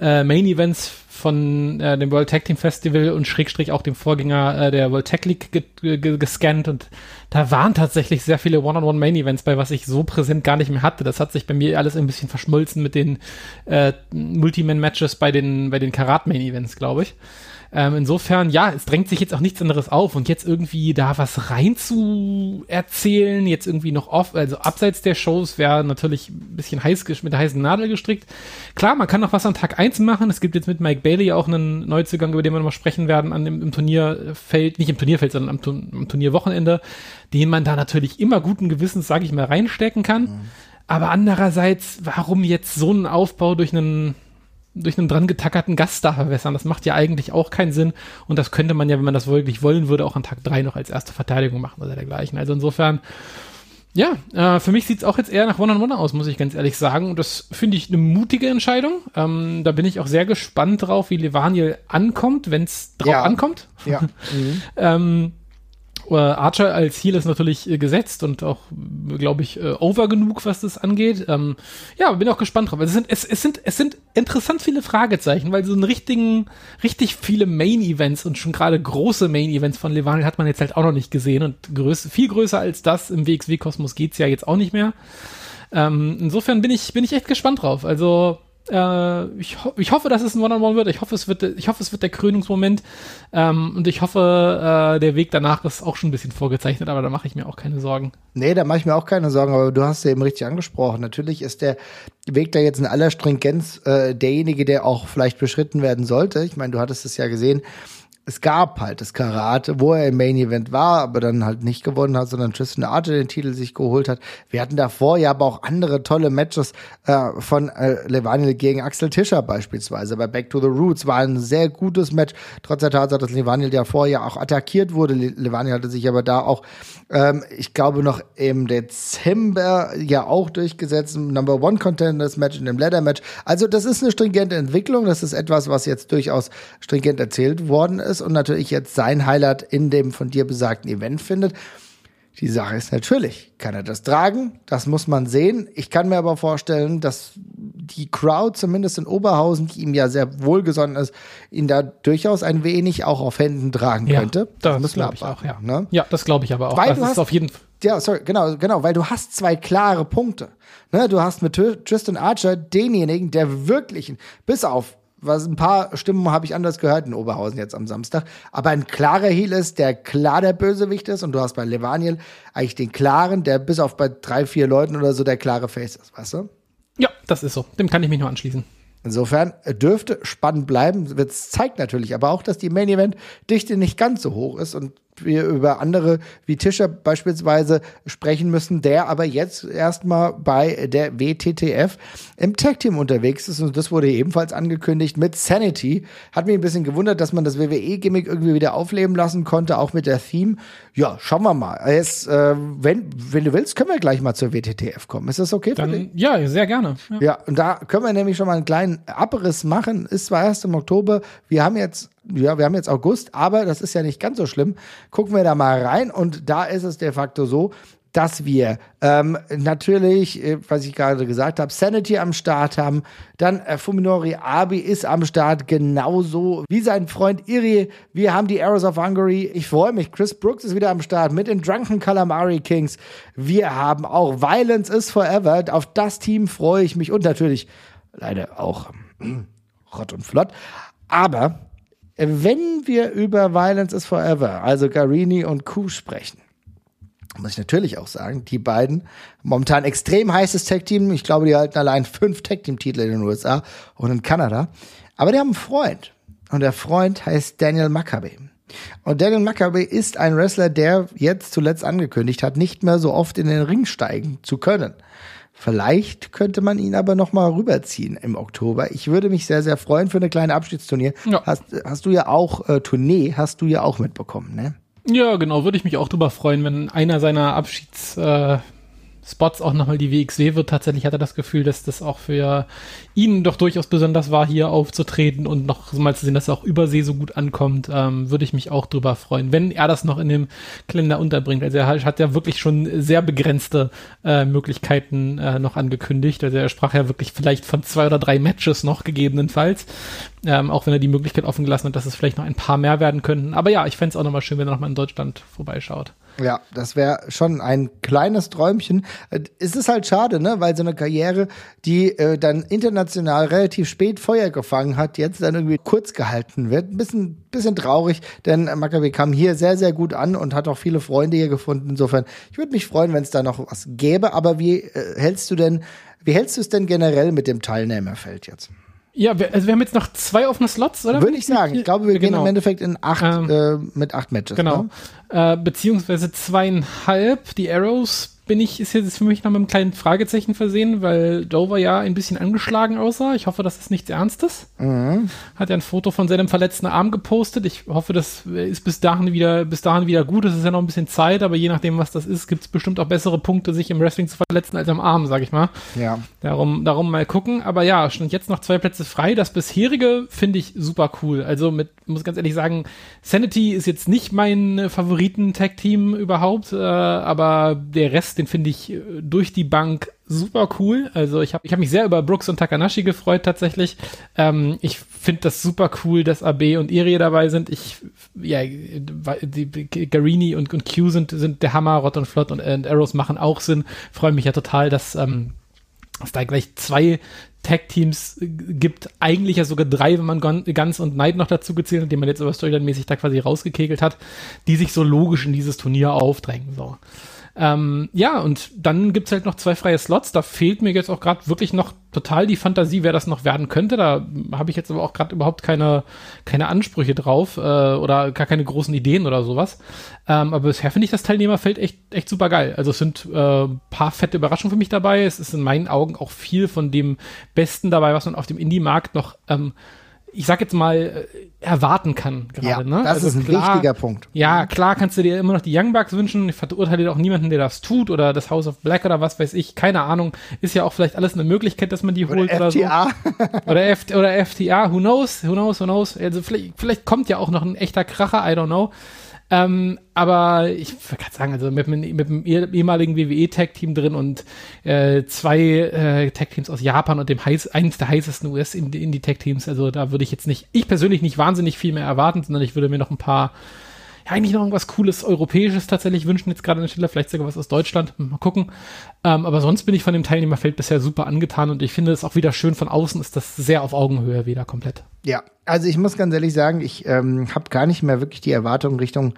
äh, Main Events von äh, dem World Tag Team Festival und Schrägstrich auch dem Vorgänger äh, der World Tag League ge ge gescannt und da waren tatsächlich sehr viele One-on-One Main Events bei, was ich so präsent gar nicht mehr hatte. Das hat sich bei mir alles ein bisschen verschmolzen mit den äh, Multiman Matches bei den bei den Karat Main Events, glaube ich. Ähm, insofern, ja, es drängt sich jetzt auch nichts anderes auf und jetzt irgendwie da was rein zu erzählen, jetzt irgendwie noch off, also abseits der Shows wäre natürlich ein bisschen heiß mit der heißen Nadel gestrickt. Klar, man kann noch was an Tag 1 machen. Es gibt jetzt mit Mike Bailey auch einen Neuzugang, über den wir noch mal sprechen werden, an dem, im Turnierfeld, nicht im Turnierfeld, sondern am, am Turnierwochenende, den man da natürlich immer guten Gewissens, sage ich mal, reinstecken kann. Mhm. Aber andererseits, warum jetzt so einen Aufbau durch einen durch einen dran getackerten Gast da verwässern. Das macht ja eigentlich auch keinen Sinn. Und das könnte man ja, wenn man das wirklich wollen würde, auch an Tag 3 noch als erste Verteidigung machen oder dergleichen. Also insofern, ja, äh, für mich sieht es auch jetzt eher nach One-on-One aus, muss ich ganz ehrlich sagen. Und das finde ich eine mutige Entscheidung. Ähm, da bin ich auch sehr gespannt drauf, wie Levaniel ankommt, wenn es drauf ja. ankommt. Ja. Mhm. ähm, äh, Archer als Heal ist natürlich äh, gesetzt und auch, glaube ich, äh, over genug, was das angeht. Ähm, ja, bin auch gespannt drauf. Also es sind, es, es sind, es sind interessant viele Fragezeichen, weil so einen richtigen, richtig viele Main-Events und schon gerade große Main-Events von Levaniel hat man jetzt halt auch noch nicht gesehen und größ, viel größer als das im WXW-Kosmos geht's ja jetzt auch nicht mehr. Ähm, insofern bin ich, bin ich echt gespannt drauf. Also, äh, ich, ho ich hoffe, dass es ein One-on-One -on -One wird. Ich hoffe, es wird, ich hoffe, es wird der Krönungsmoment. Ähm, und ich hoffe, äh, der Weg danach ist auch schon ein bisschen vorgezeichnet, aber da mache ich mir auch keine Sorgen. Nee, da mache ich mir auch keine Sorgen, aber du hast ja eben richtig angesprochen. Natürlich ist der Weg da jetzt in aller Stringenz äh, derjenige, der auch vielleicht beschritten werden sollte. Ich meine, du hattest es ja gesehen es gab halt das Karate, wo er im Main Event war, aber dann halt nicht gewonnen hat, sondern Tristan Archer den Titel sich geholt hat. Wir hatten davor ja aber auch andere tolle Matches äh, von äh, Levaniel gegen Axel Tischer beispielsweise. Bei Back to the Roots war ein sehr gutes Match, trotz der Tatsache, dass Levaniel davor ja auch attackiert wurde. Levaniel hatte sich aber da auch, ähm, ich glaube noch im Dezember ja auch durchgesetzt, im Number One Contenders Match in dem Ladder Match. Also das ist eine stringente Entwicklung, das ist etwas, was jetzt durchaus stringent erzählt worden ist ist und natürlich jetzt sein Highlight in dem von dir besagten Event findet. Die Sache ist natürlich, kann er das tragen? Das muss man sehen. Ich kann mir aber vorstellen, dass die Crowd, zumindest in Oberhausen, die ihm ja sehr wohlgesonnen ist, ihn da durchaus ein wenig auch auf Händen tragen ja, könnte. Das, das glaube ich auch, ja. Ne? Ja, das glaube ich aber auch. Weil das ist hast, auf jeden Fall. Ja, sorry, genau, genau, weil du hast zwei klare Punkte. Ne, du hast mit Tristan Archer denjenigen, der wirklich, bis auf was ein paar Stimmen habe ich anders gehört in Oberhausen jetzt am Samstag. Aber ein klarer Heel ist, der klar der Bösewicht ist. Und du hast bei Levaniel eigentlich den klaren, der bis auf bei drei, vier Leuten oder so der klare Face ist, weißt du? Ja, das ist so. Dem kann ich mich nur anschließen. Insofern dürfte spannend bleiben. Es zeigt natürlich aber auch, dass die Main Event Dichte nicht ganz so hoch ist und wir über andere wie Tischer beispielsweise sprechen müssen, der aber jetzt erstmal bei der WTTF im Tag Team unterwegs ist und das wurde ebenfalls angekündigt mit Sanity. Hat mich ein bisschen gewundert, dass man das WWE-Gimmick irgendwie wieder aufleben lassen konnte, auch mit der Theme. Ja, schauen wir mal. Jetzt, äh, wenn, wenn du willst, können wir gleich mal zur WTTF kommen. Ist das okay Dann, für dich? Ja, sehr gerne. Ja. ja, und da können wir nämlich schon mal einen kleinen Abriss machen. Ist zwar erst im Oktober. Wir haben jetzt ja, wir haben jetzt August, aber das ist ja nicht ganz so schlimm. Gucken wir da mal rein und da ist es de facto so, dass wir ähm, natürlich, äh, was ich gerade gesagt habe, Sanity am Start haben. Dann äh, Fuminori Abi ist am Start, genauso wie sein Freund Iri. Wir haben die Arrows of Hungary. Ich freue mich. Chris Brooks ist wieder am Start mit den Drunken Calamari Kings. Wir haben auch Violence is Forever. Auf das Team freue ich mich und natürlich leider auch Rott und Flott. Aber wenn wir über Violence is Forever, also Garini und Ku sprechen, muss ich natürlich auch sagen, die beiden, momentan extrem heißes Tag-Team, ich glaube, die halten allein fünf Tag-Team-Titel in den USA und in Kanada, aber die haben einen Freund und der Freund heißt Daniel Maccabi. Und Daniel Maccabi ist ein Wrestler, der jetzt zuletzt angekündigt hat, nicht mehr so oft in den Ring steigen zu können. Vielleicht könnte man ihn aber noch mal rüberziehen im Oktober. Ich würde mich sehr, sehr freuen für eine kleine Abschiedsturnier. Ja. Hast, hast du ja auch, äh, Tournee hast du ja auch mitbekommen, ne? Ja, genau, würde ich mich auch drüber freuen, wenn einer seiner Abschieds, äh, Spots auch nochmal die WXW wird. Tatsächlich hat er das Gefühl, dass das auch für ihn doch durchaus besonders war, hier aufzutreten und noch mal zu sehen, dass er auch übersee so gut ankommt. Ähm, würde ich mich auch drüber freuen, wenn er das noch in dem Kalender unterbringt. Also er hat ja wirklich schon sehr begrenzte äh, Möglichkeiten äh, noch angekündigt. Also er sprach ja wirklich vielleicht von zwei oder drei Matches noch gegebenenfalls. Ähm, auch wenn er die Möglichkeit offen gelassen hat, dass es vielleicht noch ein paar mehr werden könnten. Aber ja, ich fände es auch nochmal schön, wenn er nochmal in Deutschland vorbeischaut. Ja, das wäre schon ein kleines Träumchen. Äh, es ist halt schade, ne, weil so eine Karriere, die äh, dann international relativ spät Feuer gefangen hat, jetzt dann irgendwie kurz gehalten wird. Ein bisschen, bisschen traurig, denn Maccabi kam hier sehr, sehr gut an und hat auch viele Freunde hier gefunden. Insofern, ich würde mich freuen, wenn es da noch was gäbe. Aber wie äh, hältst du denn, wie hältst du es denn generell mit dem Teilnehmerfeld jetzt? Ja, wir, also wir haben jetzt noch zwei offene Slots, oder? Würde ich sagen. Ich glaube, wir genau. gehen im Endeffekt in acht, ähm, äh, mit acht Matches. Genau. Ne? Äh, beziehungsweise zweieinhalb. Die Arrows bin ich, ist jetzt für mich noch mit einem kleinen Fragezeichen versehen, weil Dover ja ein bisschen angeschlagen aussah. Ich hoffe, das ist nichts Ernstes. Mhm. Hat ja ein Foto von seinem verletzten Arm gepostet. Ich hoffe, das ist bis dahin wieder, bis dahin wieder gut. Es ist ja noch ein bisschen Zeit, aber je nachdem, was das ist, gibt es bestimmt auch bessere Punkte, sich im Wrestling zu verletzen als am Arm, sag ich mal. Ja. Darum, darum mal gucken. Aber ja, stand jetzt noch zwei Plätze frei. Das bisherige finde ich super cool. Also mit, muss ganz ehrlich sagen, Sanity ist jetzt nicht mein Favoriten-Tag-Team überhaupt, äh, aber der Rest den finde ich äh, durch die Bank super cool. Also ich habe ich hab mich sehr über Brooks und Takanashi gefreut tatsächlich. Ähm, ich finde das super cool, dass AB und Irie dabei sind. Ich, ja, die, Garini und, und Q sind, sind der Hammer, Rot und Flott und, und Arrows machen auch Sinn. Freue mich ja total, dass ähm, es da gleich zwei Tag-Teams gibt, eigentlich ja sogar drei, wenn man Guns und Knight noch dazu gezählt hat, die man jetzt aber Storyline-mäßig da quasi rausgekegelt hat, die sich so logisch in dieses Turnier aufdrängen. So. Ähm, ja, und dann gibt's halt noch zwei freie Slots. Da fehlt mir jetzt auch gerade wirklich noch total die Fantasie, wer das noch werden könnte. Da habe ich jetzt aber auch gerade überhaupt keine, keine Ansprüche drauf äh, oder gar keine großen Ideen oder sowas. Ähm, aber bisher finde ich das Teilnehmerfeld echt, echt super geil. Also es sind äh, paar fette Überraschungen für mich dabei. Es ist in meinen Augen auch viel von dem Besten dabei, was man auf dem Indie-Markt noch ähm, ich sag jetzt mal, äh, erwarten kann gerade. Ja, ne? das also ist ein klar, wichtiger Punkt. Ja, klar kannst du dir immer noch die Young Bucks wünschen. Ich verurteile auch niemanden, der das tut oder das House of Black oder was weiß ich. Keine Ahnung. Ist ja auch vielleicht alles eine Möglichkeit, dass man die holt oder, oder FTA. so. Oder, F oder FTA. Who knows? Who knows? Who knows? Also vielleicht, vielleicht kommt ja auch noch ein echter Kracher. I don't know. Ähm, aber ich kann sagen, also mit, mit dem ehemaligen WWE-Tag-Team drin und äh, zwei äh, Tag-Teams aus Japan und dem heiß, eines der heißesten US-Indie-Tag-Teams, also da würde ich jetzt nicht, ich persönlich nicht wahnsinnig viel mehr erwarten, sondern ich würde mir noch ein paar ja, eigentlich noch irgendwas Cooles Europäisches tatsächlich wünschen, jetzt gerade an der Stelle, vielleicht sogar was aus Deutschland, mal gucken. Ähm, aber sonst bin ich von dem Teilnehmerfeld bisher super angetan und ich finde es auch wieder schön von außen, ist das sehr auf Augenhöhe wieder komplett. Ja, also ich muss ganz ehrlich sagen, ich ähm, habe gar nicht mehr wirklich die Erwartung Richtung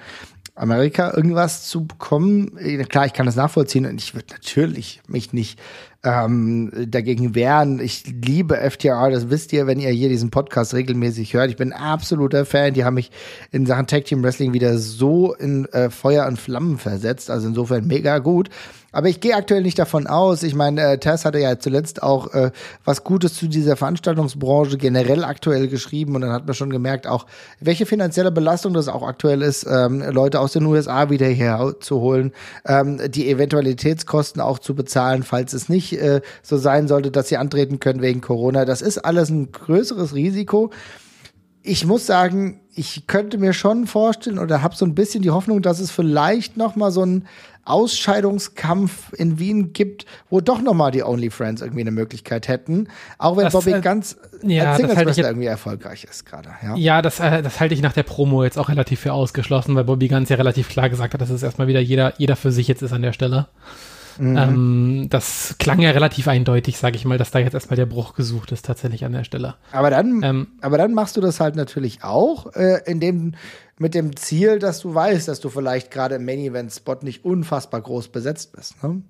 Amerika irgendwas zu bekommen. Klar, ich kann das nachvollziehen und ich würde natürlich mich nicht ähm, dagegen wehren. Ich liebe FTR, das wisst ihr, wenn ihr hier diesen Podcast regelmäßig hört. Ich bin absoluter Fan. Die haben mich in Sachen Tag Team Wrestling wieder so in äh, Feuer und Flammen versetzt. Also insofern mega gut. Aber ich gehe aktuell nicht davon aus. Ich meine, äh, Tess hatte ja zuletzt auch äh, was Gutes zu dieser Veranstaltungsbranche generell aktuell geschrieben und dann hat man schon gemerkt, auch welche finanzielle Belastung das auch aktuell ist, ähm, Leute aus den USA wieder herzuholen, ähm, die Eventualitätskosten auch zu bezahlen, falls es nicht äh, so sein sollte, dass sie antreten können wegen Corona. Das ist alles ein größeres Risiko. Ich muss sagen, ich könnte mir schon vorstellen oder habe so ein bisschen die Hoffnung, dass es vielleicht noch mal so ein Ausscheidungskampf in Wien gibt, wo doch noch mal die Only Friends irgendwie eine Möglichkeit hätten, auch wenn das, Bobby äh, ganz ja, als Singles halt irgendwie erfolgreich ist gerade. Ja, ja das, äh, das halte ich nach der Promo jetzt auch relativ für ausgeschlossen, weil Bobby ganz ja relativ klar gesagt hat, dass es erstmal wieder jeder jeder für sich jetzt ist an der Stelle. Mhm. Ähm, das klang ja relativ eindeutig, sage ich mal, dass da jetzt erstmal der Bruch gesucht ist, tatsächlich an der Stelle. Aber dann, ähm, aber dann machst du das halt natürlich auch, äh, indem mit dem Ziel, dass du weißt, dass du vielleicht gerade im Main Event Spot nicht unfassbar groß besetzt bist. Ne?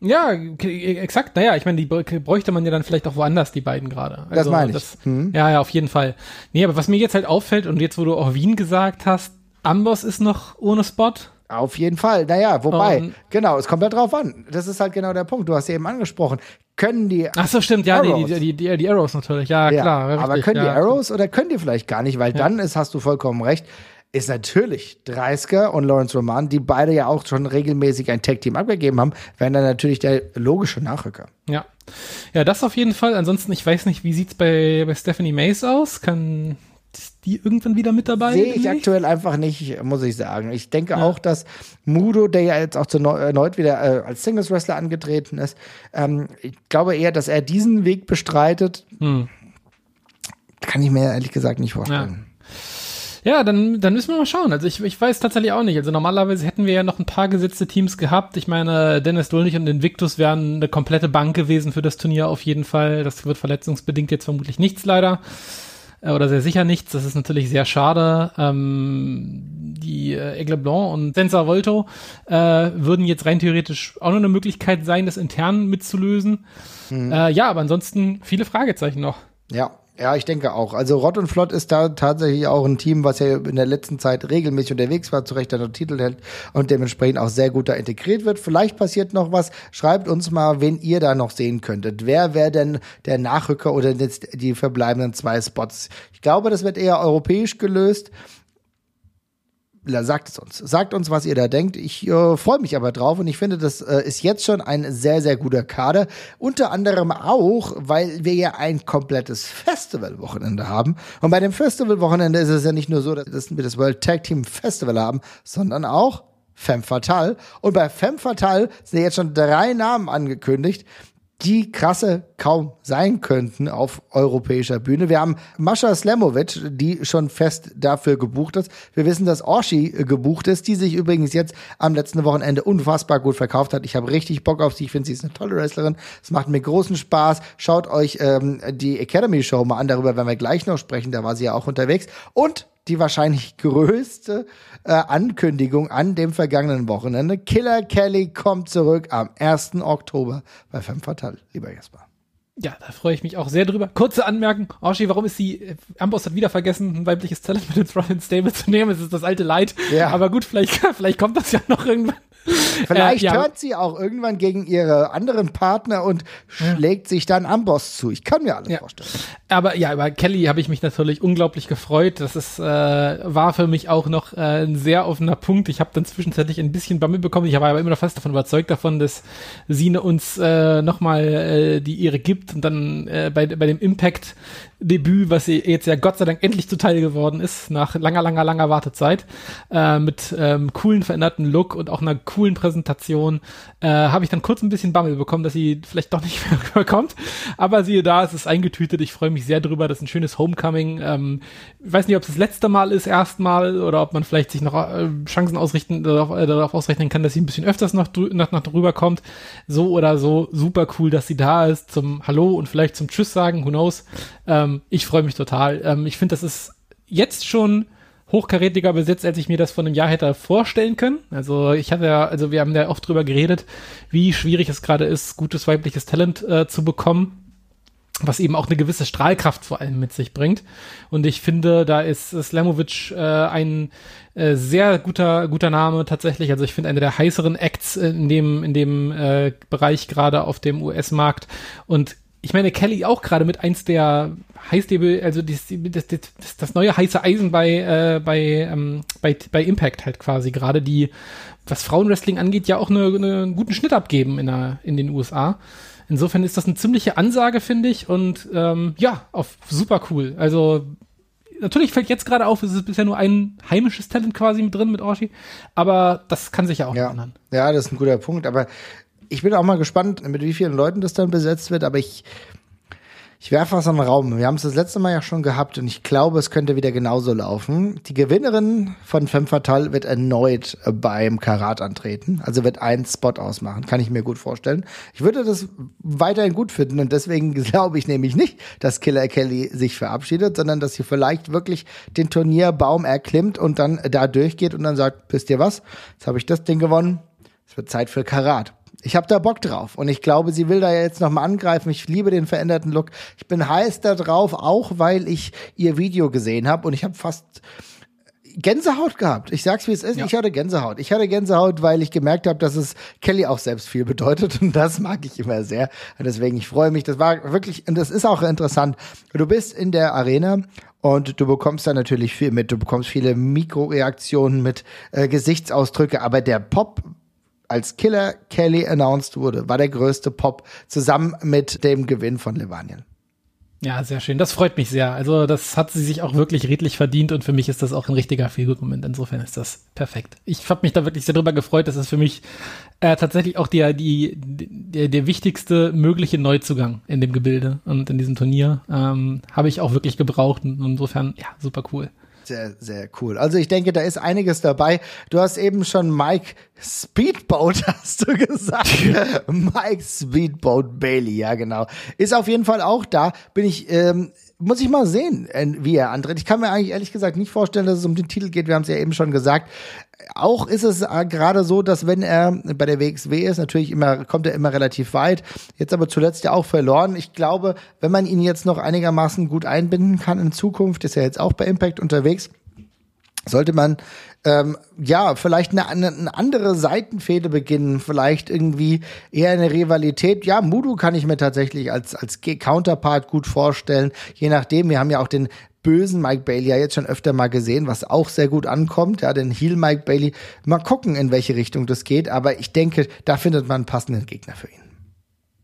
Ja, exakt. Naja, ich meine, die bräuchte man ja dann vielleicht auch woanders, die beiden gerade. Also, das meine ich. Das, mhm. Ja, ja, auf jeden Fall. Nee, aber was mir jetzt halt auffällt, und jetzt, wo du auch Wien gesagt hast, Amboss ist noch ohne Spot. Auf jeden Fall. Naja, wobei, um, genau, es kommt halt drauf an. Das ist halt genau der Punkt. Du hast ja eben angesprochen. Können die. Ach so, stimmt, ja, die, die, die, die, Arrows natürlich. Ja, ja klar. Richtig, aber können ja, die Arrows oder können die vielleicht gar nicht? Weil ja. dann ist, hast du vollkommen recht, ist natürlich Dreisker und Lawrence Roman, die beide ja auch schon regelmäßig ein Tag-Team abgegeben haben, wären dann natürlich der logische Nachrücker. Ja. Ja, das auf jeden Fall. Ansonsten, ich weiß nicht, wie sieht's bei, bei Stephanie Mace aus? Kann die irgendwann wieder mit dabei? Sehe ich aktuell einfach nicht, muss ich sagen. Ich denke ja. auch, dass Mudo, der ja jetzt auch zu erneut wieder äh, als Singles-Wrestler angetreten ist, ähm, ich glaube eher, dass er diesen Weg bestreitet. Hm. Kann ich mir ehrlich gesagt nicht vorstellen. Ja. ja. dann, dann müssen wir mal schauen. Also ich, ich weiß tatsächlich auch nicht. Also normalerweise hätten wir ja noch ein paar gesetzte Teams gehabt. Ich meine, Dennis Dulnig und Invictus wären eine komplette Bank gewesen für das Turnier auf jeden Fall. Das wird verletzungsbedingt jetzt vermutlich nichts leider. Äh, oder sehr sicher nichts. Das ist natürlich sehr schade. Ähm, die äh, Aigle Blanc und Senza Volto äh, würden jetzt rein theoretisch auch noch eine Möglichkeit sein, das intern mitzulösen. Mhm. Äh, ja, aber ansonsten viele Fragezeichen noch. Ja, ja, ich denke auch. Also Rott und Flott ist da tatsächlich auch ein Team, was ja in der letzten Zeit regelmäßig unterwegs war, zu Recht der Titel hält und dementsprechend auch sehr gut da integriert wird. Vielleicht passiert noch was. Schreibt uns mal, wen ihr da noch sehen könntet. Wer wäre denn der Nachrücker oder jetzt die verbleibenden zwei Spots? Ich glaube, das wird eher europäisch gelöst sagt es uns. Sagt uns, was ihr da denkt. Ich äh, freue mich aber drauf und ich finde, das äh, ist jetzt schon ein sehr, sehr guter Kader. Unter anderem auch, weil wir ja ein komplettes Festivalwochenende haben. Und bei dem Festivalwochenende ist es ja nicht nur so, dass wir das World Tag Team Festival haben, sondern auch Femme Fatale. Und bei Femme Fatale sind jetzt schon drei Namen angekündigt, die krasse kaum sein könnten auf europäischer Bühne. Wir haben Mascha Slamovic, die schon fest dafür gebucht ist. Wir wissen, dass Orshi gebucht ist, die sich übrigens jetzt am letzten Wochenende unfassbar gut verkauft hat. Ich habe richtig Bock auf sie. Ich finde, sie ist eine tolle Wrestlerin. Es macht mir großen Spaß. Schaut euch ähm, die Academy Show mal an. Darüber werden wir gleich noch sprechen. Da war sie ja auch unterwegs. Und die wahrscheinlich größte äh, Ankündigung an dem vergangenen Wochenende. Killer Kelly kommt zurück am 1. Oktober bei Femme Fatale, lieber Jesper. Ja, da freue ich mich auch sehr drüber. Kurze Anmerkung. Oshi, warum ist sie, äh, Amboss hat wieder vergessen, ein weibliches Talent mit ins Royal Stable zu nehmen. Es ist das alte Leid. Ja. Aber gut, vielleicht, vielleicht kommt das ja noch irgendwann. Vielleicht äh, ja. hört sie auch irgendwann gegen ihre anderen Partner und schlägt sich dann Amboss zu. Ich kann mir alles ja. vorstellen. Aber ja, über Kelly habe ich mich natürlich unglaublich gefreut. Das ist, äh, war für mich auch noch äh, ein sehr offener Punkt. Ich habe dann zwischenzeitlich ein bisschen Bammel bekommen. Ich war aber immer noch fast davon überzeugt davon, dass sie uns äh, nochmal äh, die Ehre gibt und dann äh, bei, bei dem Impact Debüt, was jetzt ja Gott sei Dank endlich zuteil geworden ist, nach langer, langer, langer Wartezeit, äh, mit ähm, coolen veränderten Look und auch einer coolen Präsentation, äh, habe ich dann kurz ein bisschen Bammel bekommen, dass sie vielleicht doch nicht mehr kommt. Aber siehe da, es ist eingetütet. Ich freue mich sehr drüber. Das ist ein schönes Homecoming. Ähm, ich weiß nicht, ob es das letzte Mal ist, erstmal, oder ob man vielleicht sich noch äh, Chancen ausrichten, darauf, äh, darauf ausrechnen kann, dass sie ein bisschen öfters noch, noch, noch drüber kommt. So oder so, super cool, dass sie da ist zum Hallo und vielleicht zum Tschüss sagen, who knows. Ähm, ich freue mich total. Ähm, ich finde, das ist jetzt schon hochkarätiger besetzt, als ich mir das vor einem Jahr hätte vorstellen können. Also ich hatte ja, also wir haben ja oft drüber geredet, wie schwierig es gerade ist, gutes weibliches Talent äh, zu bekommen was eben auch eine gewisse Strahlkraft vor allem mit sich bringt. Und ich finde, da ist Slamovic äh, ein äh, sehr guter guter Name tatsächlich. Also ich finde einer der heißeren Acts in dem in dem äh, Bereich gerade auf dem US-Markt. Und ich meine Kelly auch gerade mit eins der heiße, also das, das, das, das neue heiße Eisen bei äh, bei, ähm, bei bei Impact halt quasi gerade die was Frauenwrestling angeht ja auch eine, eine, einen guten Schnitt abgeben in der in den USA. Insofern ist das eine ziemliche Ansage, finde ich. Und ähm, ja, auf super cool. Also natürlich fällt jetzt gerade auf, es ist bisher nur ein heimisches Talent quasi mit drin mit Orshi, aber das kann sich ja auch ja. ändern. Ja, das ist ein guter Punkt. Aber ich bin auch mal gespannt, mit wie vielen Leuten das dann besetzt wird. Aber ich ich werfe was in den Raum. Wir haben es das letzte Mal ja schon gehabt und ich glaube, es könnte wieder genauso laufen. Die Gewinnerin von Femme Fatale wird erneut beim Karat antreten. Also wird einen Spot ausmachen. Kann ich mir gut vorstellen. Ich würde das weiterhin gut finden und deswegen glaube ich nämlich nicht, dass Killer Kelly sich verabschiedet, sondern dass sie vielleicht wirklich den Turnierbaum erklimmt und dann da durchgeht und dann sagt, wisst ihr was? Jetzt habe ich das Ding gewonnen. Es wird Zeit für Karat. Ich habe da Bock drauf und ich glaube, sie will da jetzt noch mal angreifen. Ich liebe den veränderten Look. Ich bin heiß da drauf, auch weil ich ihr Video gesehen habe und ich habe fast Gänsehaut gehabt. Ich sag's wie es ist, ja. ich hatte Gänsehaut. Ich hatte Gänsehaut, weil ich gemerkt habe, dass es Kelly auch selbst viel bedeutet und das mag ich immer sehr. Und deswegen ich freue mich, das war wirklich und das ist auch interessant. Du bist in der Arena und du bekommst da natürlich viel mit. Du bekommst viele Mikroreaktionen mit äh, Gesichtsausdrücke, aber der Pop als Killer Kelly announced wurde, war der größte Pop zusammen mit dem Gewinn von Levanien. Ja, sehr schön. Das freut mich sehr. Also das hat sie sich auch wirklich redlich verdient und für mich ist das auch ein richtiger Feelgood-Moment. Insofern ist das perfekt. Ich habe mich da wirklich sehr drüber gefreut. Das ist für mich äh, tatsächlich auch der, die, der, der wichtigste mögliche Neuzugang in dem Gebilde und in diesem Turnier. Ähm, habe ich auch wirklich gebraucht und insofern, ja, super cool sehr, sehr cool. Also ich denke, da ist einiges dabei. Du hast eben schon Mike Speedboat, hast du gesagt. Mike Speedboat Bailey, ja genau. Ist auf jeden Fall auch da. Bin ich, ähm, muss ich mal sehen, äh, wie er antritt. Ich kann mir eigentlich ehrlich gesagt nicht vorstellen, dass es um den Titel geht. Wir haben es ja eben schon gesagt auch ist es äh, gerade so, dass wenn er bei der WXW ist, natürlich immer, kommt er immer relativ weit. Jetzt aber zuletzt ja auch verloren. Ich glaube, wenn man ihn jetzt noch einigermaßen gut einbinden kann in Zukunft, ist er jetzt auch bei Impact unterwegs, sollte man ähm, ja vielleicht eine, eine andere Seitenfehde beginnen, vielleicht irgendwie eher eine Rivalität. Ja, Mudu kann ich mir tatsächlich als als Counterpart gut vorstellen, je nachdem. Wir haben ja auch den bösen Mike Bailey ja jetzt schon öfter mal gesehen, was auch sehr gut ankommt. Ja, den Heel Mike Bailey. Mal gucken, in welche Richtung das geht. Aber ich denke, da findet man einen passenden Gegner für ihn.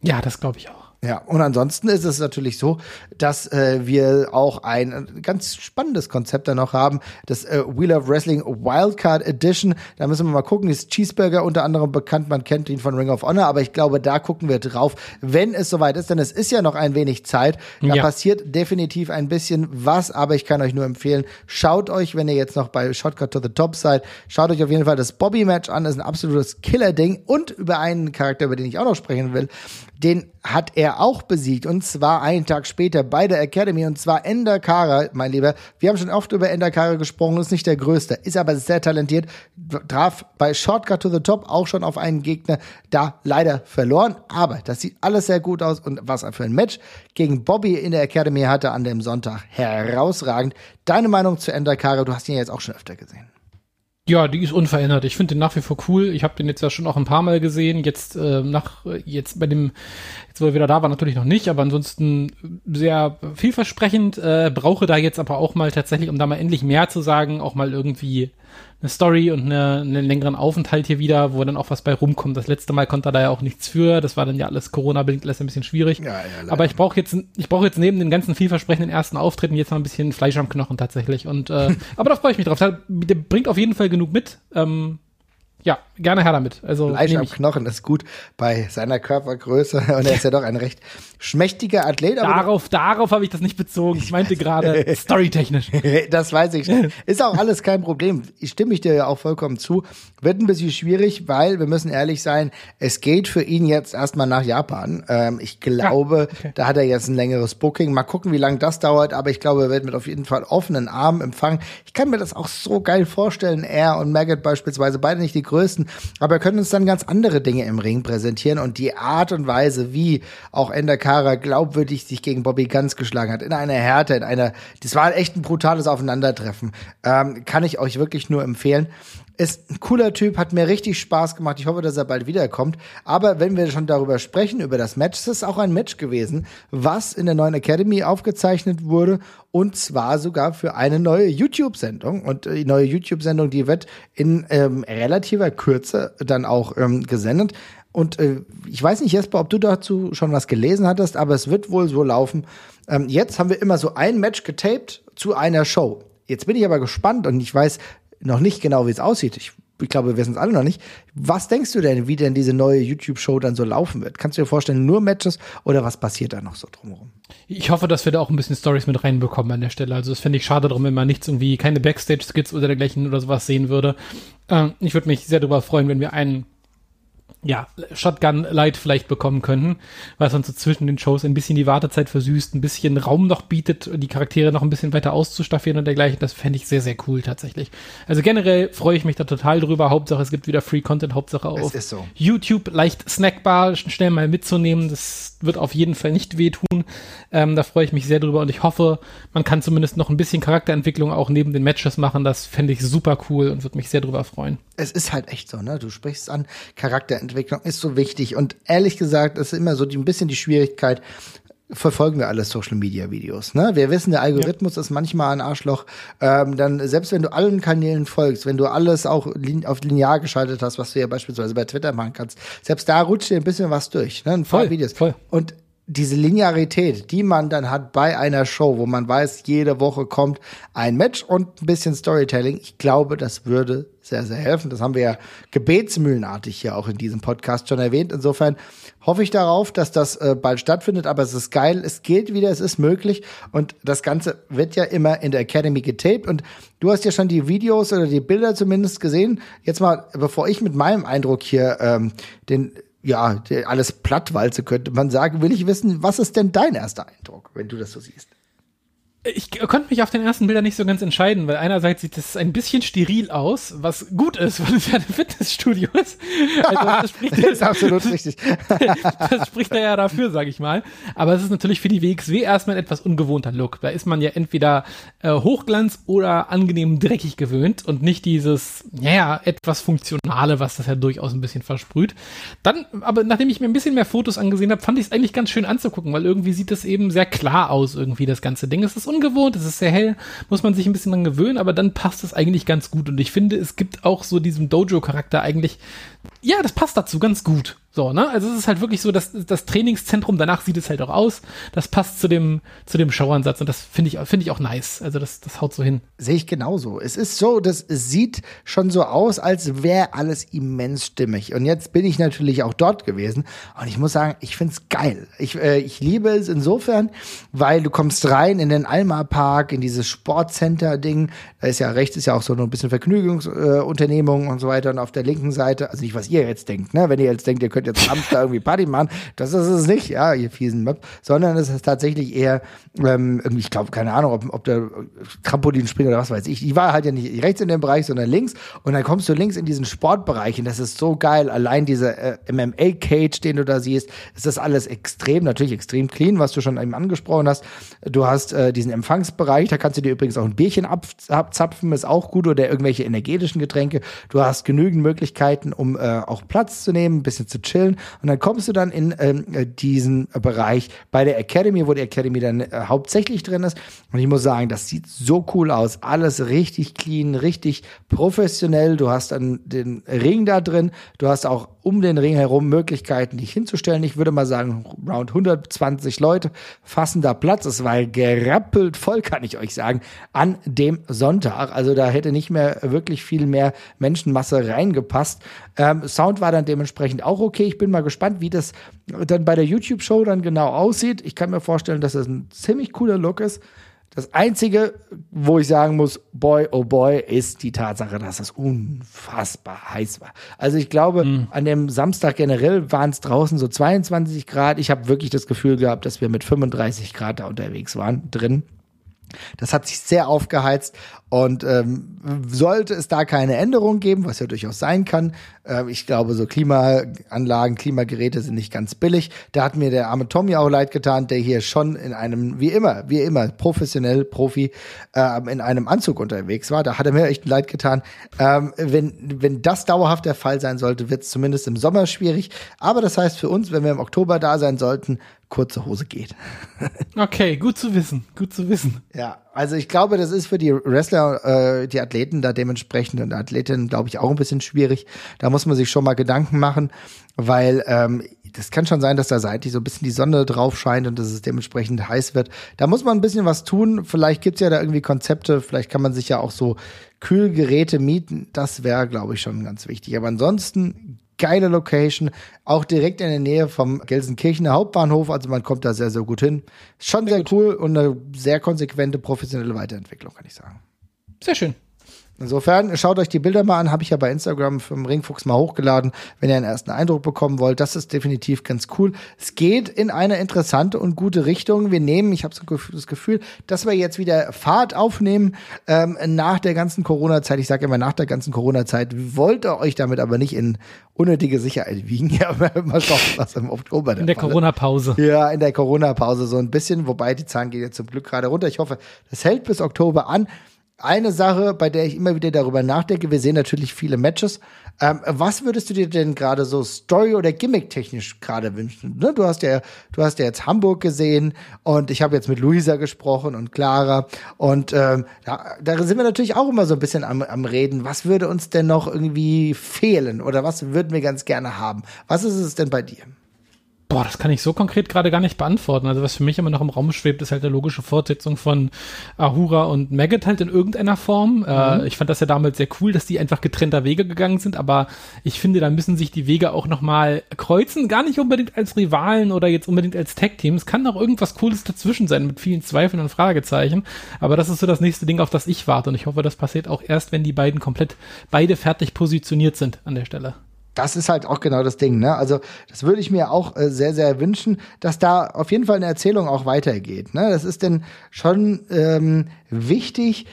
Ja, das glaube ich auch. Ja, und ansonsten ist es natürlich so, dass äh, wir auch ein ganz spannendes Konzept da noch haben, das äh, Wheel of Wrestling Wildcard Edition. Da müssen wir mal gucken, ist Cheeseburger unter anderem bekannt, man kennt ihn von Ring of Honor, aber ich glaube, da gucken wir drauf, wenn es soweit ist, denn es ist ja noch ein wenig Zeit. Da ja. passiert definitiv ein bisschen was, aber ich kann euch nur empfehlen, schaut euch, wenn ihr jetzt noch bei Shotcut to the Top seid, schaut euch auf jeden Fall das Bobby-Match an, das ist ein absolutes Killer-Ding und über einen Charakter, über den ich auch noch sprechen will, den hat er auch besiegt. Und zwar einen Tag später bei der Academy. Und zwar Ender Kara, mein Lieber. Wir haben schon oft über Ender Kara gesprochen, ist nicht der größte, ist aber sehr talentiert, traf bei Shortcut to the Top auch schon auf einen Gegner, da leider verloren, aber das sieht alles sehr gut aus. Und was er für ein Match gegen Bobby in der Academy hatte an dem Sonntag, herausragend. Deine Meinung zu Ender Kara, du hast ihn ja jetzt auch schon öfter gesehen. Ja, die ist unverändert. Ich finde den nach wie vor cool. Ich habe den jetzt ja schon auch ein paar Mal gesehen. Jetzt äh, nach jetzt bei dem, jetzt wo er wieder da war, natürlich noch nicht, aber ansonsten sehr vielversprechend. Äh, brauche da jetzt aber auch mal tatsächlich, um da mal endlich mehr zu sagen, auch mal irgendwie eine Story und eine, einen längeren Aufenthalt hier wieder, wo dann auch was bei rumkommt. Das letzte Mal konnte er da ja auch nichts für. Das war dann ja alles Corona-bedingt alles ein bisschen schwierig. Ja, ja, Aber ich brauche jetzt, ich brauche jetzt neben den ganzen vielversprechenden ersten Auftritten jetzt mal ein bisschen Fleisch am Knochen tatsächlich. Und äh, aber da freue ich mich drauf. Der bringt auf jeden Fall genug mit. Ähm, ja, gerne her damit. Also Fleisch am Knochen ist gut bei seiner Körpergröße und er ist ja doch ein recht schmächtiger Athlet. darauf, darauf habe ich das nicht bezogen. Ich meinte gerade storytechnisch. das weiß ich. Ist auch alles kein Problem. Ich stimme ich dir ja auch vollkommen zu. Wird ein bisschen schwierig, weil wir müssen ehrlich sein, es geht für ihn jetzt erstmal nach Japan. Ähm, ich glaube, ja, okay. da hat er jetzt ein längeres Booking. Mal gucken, wie lange das dauert, aber ich glaube, er wird mit auf jeden Fall offenen Armen empfangen. Ich kann mir das auch so geil vorstellen. Er und Maggot beispielsweise, beide nicht die größten, aber wir können uns dann ganz andere Dinge im Ring präsentieren und die Art und Weise, wie auch Endakara glaubwürdig sich gegen Bobby Ganz geschlagen hat, in einer Härte, in einer, das war echt ein brutales Aufeinandertreffen, ähm, kann ich euch wirklich nur empfehlen. Ist ein cooler Typ, hat mir richtig Spaß gemacht. Ich hoffe, dass er bald wiederkommt. Aber wenn wir schon darüber sprechen, über das Match, es ist auch ein Match gewesen, was in der neuen Academy aufgezeichnet wurde und zwar sogar für eine neue YouTube-Sendung. Und die neue YouTube-Sendung, die wird in ähm, relativer Kürze dann auch ähm, gesendet. Und äh, ich weiß nicht, Jesper, ob du dazu schon was gelesen hattest, aber es wird wohl so laufen. Ähm, jetzt haben wir immer so ein Match getaped zu einer Show. Jetzt bin ich aber gespannt und ich weiß, noch nicht genau, wie es aussieht. Ich, ich glaube, wir wissen es alle noch nicht. Was denkst du denn, wie denn diese neue YouTube-Show dann so laufen wird? Kannst du dir vorstellen, nur Matches oder was passiert da noch so drumherum? Ich hoffe, dass wir da auch ein bisschen Stories mit reinbekommen an der Stelle. Also das fände ich schade darum, wenn man nichts irgendwie, keine Backstage-Skits oder dergleichen oder sowas sehen würde. Ähm, ich würde mich sehr darüber freuen, wenn wir einen ja, Shotgun Light vielleicht bekommen könnten, was uns so zwischen den Shows ein bisschen die Wartezeit versüßt, ein bisschen Raum noch bietet, die Charaktere noch ein bisschen weiter auszustaffieren und dergleichen. Das fände ich sehr, sehr cool tatsächlich. Also generell freue ich mich da total drüber. Hauptsache, es gibt wieder Free Content, Hauptsache auf so. YouTube leicht snackbar, schnell mal mitzunehmen. Das wird auf jeden Fall nicht wehtun. Ähm, da freue ich mich sehr drüber und ich hoffe, man kann zumindest noch ein bisschen Charakterentwicklung auch neben den Matches machen. Das fände ich super cool und würde mich sehr drüber freuen. Es ist halt echt so, ne? Du sprichst an Charakterentwicklung Entwicklung ist so wichtig. Und ehrlich gesagt, ist immer so die, ein bisschen die Schwierigkeit, verfolgen wir alle Social Media Videos. Ne? Wir wissen, der Algorithmus ja. ist manchmal ein Arschloch. Ähm, dann, selbst wenn du allen Kanälen folgst, wenn du alles auch lin auf linear geschaltet hast, was du ja beispielsweise bei Twitter machen kannst, selbst da rutscht dir ein bisschen was durch. Ne? Ein paar voll, Videos. Voll. Und diese Linearität, die man dann hat bei einer Show, wo man weiß, jede Woche kommt ein Match und ein bisschen Storytelling, ich glaube, das würde sehr, sehr helfen. Das haben wir ja gebetsmühlenartig hier auch in diesem Podcast schon erwähnt. Insofern hoffe ich darauf, dass das äh, bald stattfindet, aber es ist geil, es geht wieder, es ist möglich und das Ganze wird ja immer in der Academy getaped und du hast ja schon die Videos oder die Bilder zumindest gesehen. Jetzt mal, bevor ich mit meinem Eindruck hier ähm, den ja, alles plattwalze könnte man sagen, will ich wissen, was ist denn dein erster Eindruck, wenn du das so siehst? Ich konnte mich auf den ersten Bildern nicht so ganz entscheiden, weil einerseits sieht es ein bisschen steril aus, was gut ist, weil es ja ein Fitnessstudio ist. Also das, spricht, das ist absolut richtig. das spricht ja dafür, sage ich mal. Aber es ist natürlich für die WXW erstmal ein etwas ungewohnter Look. Da ist man ja entweder äh, Hochglanz oder angenehm dreckig gewöhnt und nicht dieses, ja, etwas Funktionale, was das ja durchaus ein bisschen versprüht. Dann, aber nachdem ich mir ein bisschen mehr Fotos angesehen habe, fand ich es eigentlich ganz schön anzugucken, weil irgendwie sieht es eben sehr klar aus, irgendwie das ganze Ding. Es ist ungewohnt, es ist sehr hell, muss man sich ein bisschen dran gewöhnen, aber dann passt es eigentlich ganz gut. Und ich finde, es gibt auch so diesem Dojo-Charakter eigentlich, ja, das passt dazu ganz gut. So, ne? Also es ist halt wirklich so, dass das Trainingszentrum, danach sieht es halt auch aus. Das passt zu dem, zu dem Showansatz und das finde ich, finde ich auch nice. Also das, das haut so hin. Sehe ich genauso. Es ist so, das sieht schon so aus, als wäre alles immens stimmig. Und jetzt bin ich natürlich auch dort gewesen und ich muss sagen, ich finde es geil. Ich, äh, ich liebe es insofern, weil du kommst rein in den Alma Park, in dieses Sportcenter-Ding. Da ist ja rechts ist ja auch so ein bisschen Vergnügungsunternehmung äh, und so weiter. Und auf der linken Seite, also nicht was ihr jetzt denkt, ne? Wenn ihr jetzt denkt, ihr könnt jetzt abends da irgendwie Party machen. Das ist es nicht, ja, ihr fiesen Möb, sondern es ist tatsächlich eher, ähm, ich glaube, keine Ahnung, ob, ob der Trampolinspringer oder was weiß ich. Ich war halt ja nicht rechts in dem Bereich, sondern links. Und dann kommst du links in diesen Sportbereich und das ist so geil. Allein dieser äh, MMA-Cage, den du da siehst, ist das alles extrem, natürlich extrem clean, was du schon eben angesprochen hast. Du hast äh, diesen Empfangsbereich, da kannst du dir übrigens auch ein Bierchen ab, abzapfen, ist auch gut, oder irgendwelche energetischen Getränke. Du hast genügend Möglichkeiten, um äh, auch Platz zu nehmen, ein bisschen zu chillen chillen. Und dann kommst du dann in ähm, diesen Bereich bei der Academy, wo die Academy dann äh, hauptsächlich drin ist. Und ich muss sagen, das sieht so cool aus. Alles richtig clean, richtig professionell. Du hast dann den Ring da drin. Du hast auch um den Ring herum Möglichkeiten, dich hinzustellen. Ich würde mal sagen, round 120 Leute fassen da Platz. Es war gerappelt voll, kann ich euch sagen, an dem Sonntag. Also da hätte nicht mehr wirklich viel mehr Menschenmasse reingepasst. Ähm, Sound war dann dementsprechend auch okay. Ich bin mal gespannt, wie das dann bei der YouTube-Show dann genau aussieht. Ich kann mir vorstellen, dass das ein ziemlich cooler Look ist. Das Einzige, wo ich sagen muss, boy, oh boy, ist die Tatsache, dass es unfassbar heiß war. Also ich glaube, mhm. an dem Samstag generell waren es draußen so 22 Grad. Ich habe wirklich das Gefühl gehabt, dass wir mit 35 Grad da unterwegs waren drin. Das hat sich sehr aufgeheizt und ähm, sollte es da keine Änderung geben, was ja durchaus sein kann, äh, ich glaube, so Klimaanlagen, Klimageräte sind nicht ganz billig. Da hat mir der arme Tommy auch leid getan, der hier schon in einem, wie immer, wie immer, professionell, Profi, äh, in einem Anzug unterwegs war. Da hat er mir echt leid getan. Ähm, wenn, wenn das dauerhaft der Fall sein sollte, wird es zumindest im Sommer schwierig. Aber das heißt für uns, wenn wir im Oktober da sein sollten, kurze Hose geht. okay, gut zu wissen, gut zu wissen. Ja, also ich glaube, das ist für die Wrestler, äh, die Athleten da dementsprechend und Athletinnen, glaube ich, auch ein bisschen schwierig. Da muss man sich schon mal Gedanken machen, weil ähm, das kann schon sein, dass da seitlich so ein bisschen die Sonne drauf scheint und dass es dementsprechend heiß wird. Da muss man ein bisschen was tun. Vielleicht gibt's ja da irgendwie Konzepte, vielleicht kann man sich ja auch so Kühlgeräte mieten. Das wäre, glaube ich, schon ganz wichtig. Aber ansonsten geile Location, auch direkt in der Nähe vom Gelsenkirchener Hauptbahnhof, also man kommt da sehr, sehr gut hin. Schon sehr, sehr cool und eine sehr konsequente professionelle Weiterentwicklung, kann ich sagen. Sehr schön. Insofern, schaut euch die Bilder mal an, habe ich ja bei Instagram vom Ringfuchs mal hochgeladen, wenn ihr einen ersten Eindruck bekommen wollt. Das ist definitiv ganz cool. Es geht in eine interessante und gute Richtung. Wir nehmen, ich habe so das Gefühl, dass wir jetzt wieder Fahrt aufnehmen ähm, nach der ganzen Corona-Zeit. Ich sage immer nach der ganzen Corona-Zeit. Wollt ihr euch damit aber nicht in unnötige Sicherheit wiegen? Ja, mal schauen, was im Oktober der In der Corona-Pause. Ja, in der Corona-Pause so ein bisschen. Wobei die Zahlen gehen jetzt zum Glück gerade runter. Ich hoffe, das hält bis Oktober an eine Sache, bei der ich immer wieder darüber nachdenke, wir sehen natürlich viele Matches. Ähm, was würdest du dir denn gerade so Story- oder Gimmick-technisch gerade wünschen? Ne? Du hast ja, du hast ja jetzt Hamburg gesehen und ich habe jetzt mit Luisa gesprochen und Clara und ähm, da, da sind wir natürlich auch immer so ein bisschen am, am Reden. Was würde uns denn noch irgendwie fehlen oder was würden wir ganz gerne haben? Was ist es denn bei dir? Boah, das kann ich so konkret gerade gar nicht beantworten. Also was für mich immer noch im Raum schwebt, ist halt eine logische Fortsetzung von Ahura und Maggot halt in irgendeiner Form. Äh, mhm. Äh, ich fand das ja damals sehr cool, dass die einfach getrennter Wege gegangen sind, aber ich finde, da müssen sich die Wege auch nochmal kreuzen. Gar nicht unbedingt als Rivalen oder jetzt unbedingt als Tag-Team. Es kann auch irgendwas Cooles dazwischen sein mit vielen Zweifeln und Fragezeichen. Aber das ist so das nächste Ding, auf das ich warte. Und ich hoffe, das passiert auch erst, wenn die beiden komplett beide fertig positioniert sind an der Stelle das ist halt auch genau das Ding, ne? Also, das würde ich mir auch äh, sehr, sehr wünschen, dass da auf jeden Fall eine Erzählung auch weitergeht. Ne? Das ist denn schon ähm, wichtig.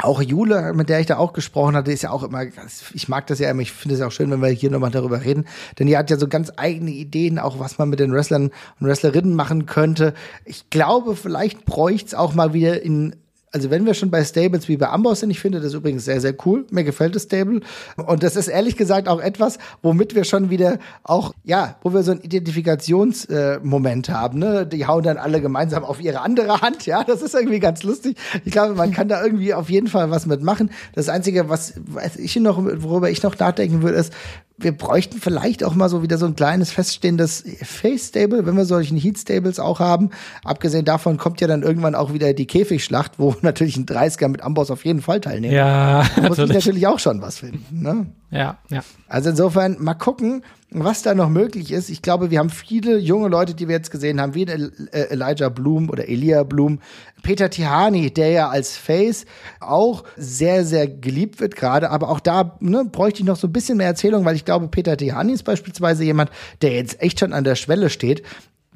Auch Jule, mit der ich da auch gesprochen hatte, ist ja auch immer, ich mag das ja immer, ich finde es auch schön, wenn wir hier nochmal darüber reden, denn die hat ja so ganz eigene Ideen, auch was man mit den Wrestlern und Wrestlerinnen machen könnte. Ich glaube, vielleicht bräuchte es auch mal wieder in also wenn wir schon bei Stables wie bei Amboss sind, ich finde das übrigens sehr, sehr cool. Mir gefällt das Stable. Und das ist ehrlich gesagt auch etwas, womit wir schon wieder auch, ja, wo wir so ein Identifikationsmoment äh, haben. Ne? Die hauen dann alle gemeinsam auf ihre andere Hand. Ja, das ist irgendwie ganz lustig. Ich glaube, man kann da irgendwie auf jeden Fall was mitmachen. Das Einzige, was, was ich noch, worüber ich noch nachdenken würde, ist, wir bräuchten vielleicht auch mal so wieder so ein kleines feststehendes Face-Stable, wenn wir solchen Heat-Stables auch haben. Abgesehen davon kommt ja dann irgendwann auch wieder die Käfigschlacht, wo natürlich ein 30er mit Amboss auf jeden Fall teilnehmen. Ja, da muss ich natürlich auch schon was finden. Ne? Ja, ja. Also insofern mal gucken, was da noch möglich ist. Ich glaube, wir haben viele junge Leute, die wir jetzt gesehen haben, wie äh, Elijah Bloom oder Elia Bloom, Peter Tihani, der ja als Face auch sehr, sehr geliebt wird gerade. Aber auch da ne, bräuchte ich noch so ein bisschen mehr Erzählung, weil ich glaube, Peter Tihani ist beispielsweise jemand, der jetzt echt schon an der Schwelle steht,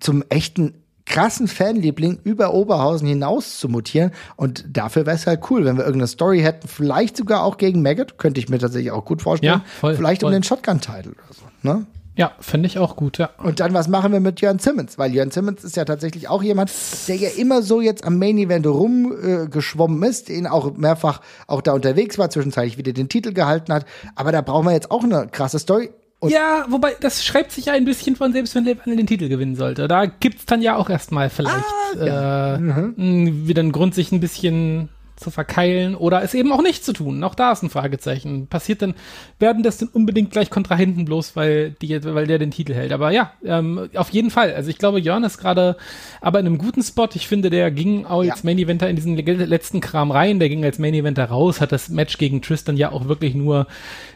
zum echten krassen Fanliebling über Oberhausen hinaus zu mutieren. Und dafür wäre es halt cool, wenn wir irgendeine Story hätten, vielleicht sogar auch gegen Maggot, könnte ich mir tatsächlich auch gut vorstellen. Ja, voll, vielleicht voll. um den Shotgun-Title oder so. Ne? Ja, finde ich auch gut, ja. Und dann, was machen wir mit Jörn Simmons? Weil Jörn Simmons ist ja tatsächlich auch jemand, der ja immer so jetzt am Main Event rumgeschwommen äh, ist, den auch mehrfach auch da unterwegs war, zwischenzeitlich wieder den Titel gehalten hat. Aber da brauchen wir jetzt auch eine krasse Story. Und ja, wobei, das schreibt sich ja ein bisschen von selbst, wenn Lebanon den Titel gewinnen sollte. Da gibt's dann ja auch erstmal vielleicht ah, ja. äh, mhm. wieder einen Grund, sich ein bisschen zu verkeilen oder es eben auch nicht zu tun. Auch da ist ein Fragezeichen. Passiert denn, werden das denn unbedingt gleich Kontrahenten bloß, weil, die, weil der den Titel hält? Aber ja, ähm, auf jeden Fall. Also ich glaube, Jörn ist gerade aber in einem guten Spot. Ich finde, der ging auch als ja. Main Eventer in diesen letzten Kram rein. Der ging als Main Eventer raus, hat das Match gegen Tristan ja auch wirklich nur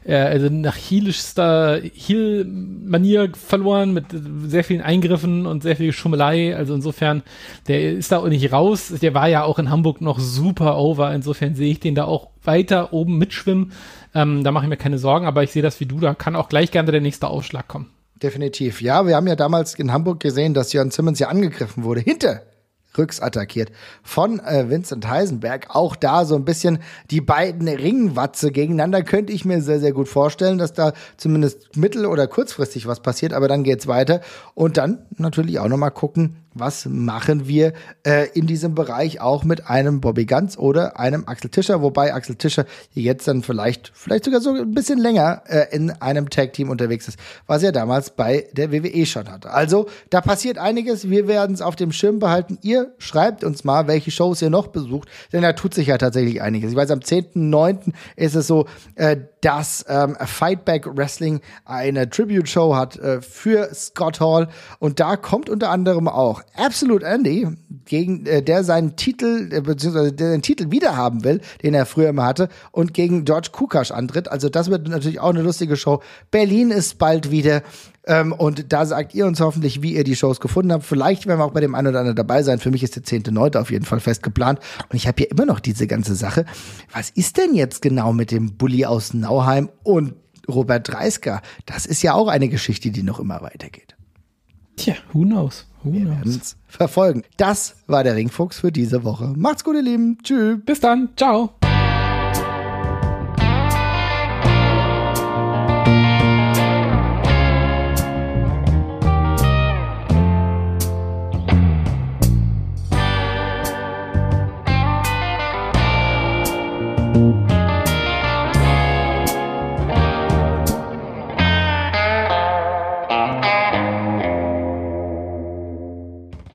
äh, also nach heelischster Heel-Manier verloren mit sehr vielen Eingriffen und sehr viel Schummelei. Also insofern, der ist da auch nicht raus. Der war ja auch in Hamburg noch super over. Insofern sehe ich den da auch weiter oben mitschwimmen. Ähm, da mache ich mir keine Sorgen, aber ich sehe das wie du. Da kann auch gleich gerne der nächste Aufschlag kommen. Definitiv. Ja, wir haben ja damals in Hamburg gesehen, dass Jörn Simmons ja angegriffen wurde. Hinter Rücks attackiert von äh, Vincent Heisenberg. Auch da so ein bisschen die beiden Ringwatze gegeneinander könnte ich mir sehr, sehr gut vorstellen, dass da zumindest mittel- oder kurzfristig was passiert, aber dann geht's weiter. Und dann natürlich auch nochmal gucken, was machen wir äh, in diesem Bereich auch mit einem Bobby Ganz oder einem Axel Tischer, wobei Axel Tischer jetzt dann vielleicht, vielleicht sogar so ein bisschen länger äh, in einem Tag-Team unterwegs ist, was er damals bei der WWE schon hatte. Also da passiert einiges, wir werden es auf dem Schirm behalten. Ihr schreibt uns mal, welche Shows ihr noch besucht, denn da tut sich ja tatsächlich einiges. Ich weiß, am 10.9. ist es so, äh, dass ähm, Fightback Wrestling eine Tribute-Show hat äh, für Scott Hall und da kommt unter anderem auch Absolute Andy, gegen äh, der seinen Titel, äh, beziehungsweise der seinen Titel wiederhaben will, den er früher immer hatte, und gegen George Kukash antritt. Also das wird natürlich auch eine lustige Show. Berlin ist bald wieder. Ähm, und da sagt ihr uns hoffentlich, wie ihr die Shows gefunden habt. Vielleicht werden wir auch bei dem einen oder anderen dabei sein. Für mich ist der 10.9. auf jeden Fall fest geplant. Und ich habe hier immer noch diese ganze Sache. Was ist denn jetzt genau mit dem Bulli aus Nauheim und Robert Dreisker? Das ist ja auch eine Geschichte, die noch immer weitergeht. Tja, who knows? Who Wir es verfolgen. Das war der Ringfuchs für diese Woche. Macht's gut, ihr Lieben. Tschüss. Bis dann. Ciao.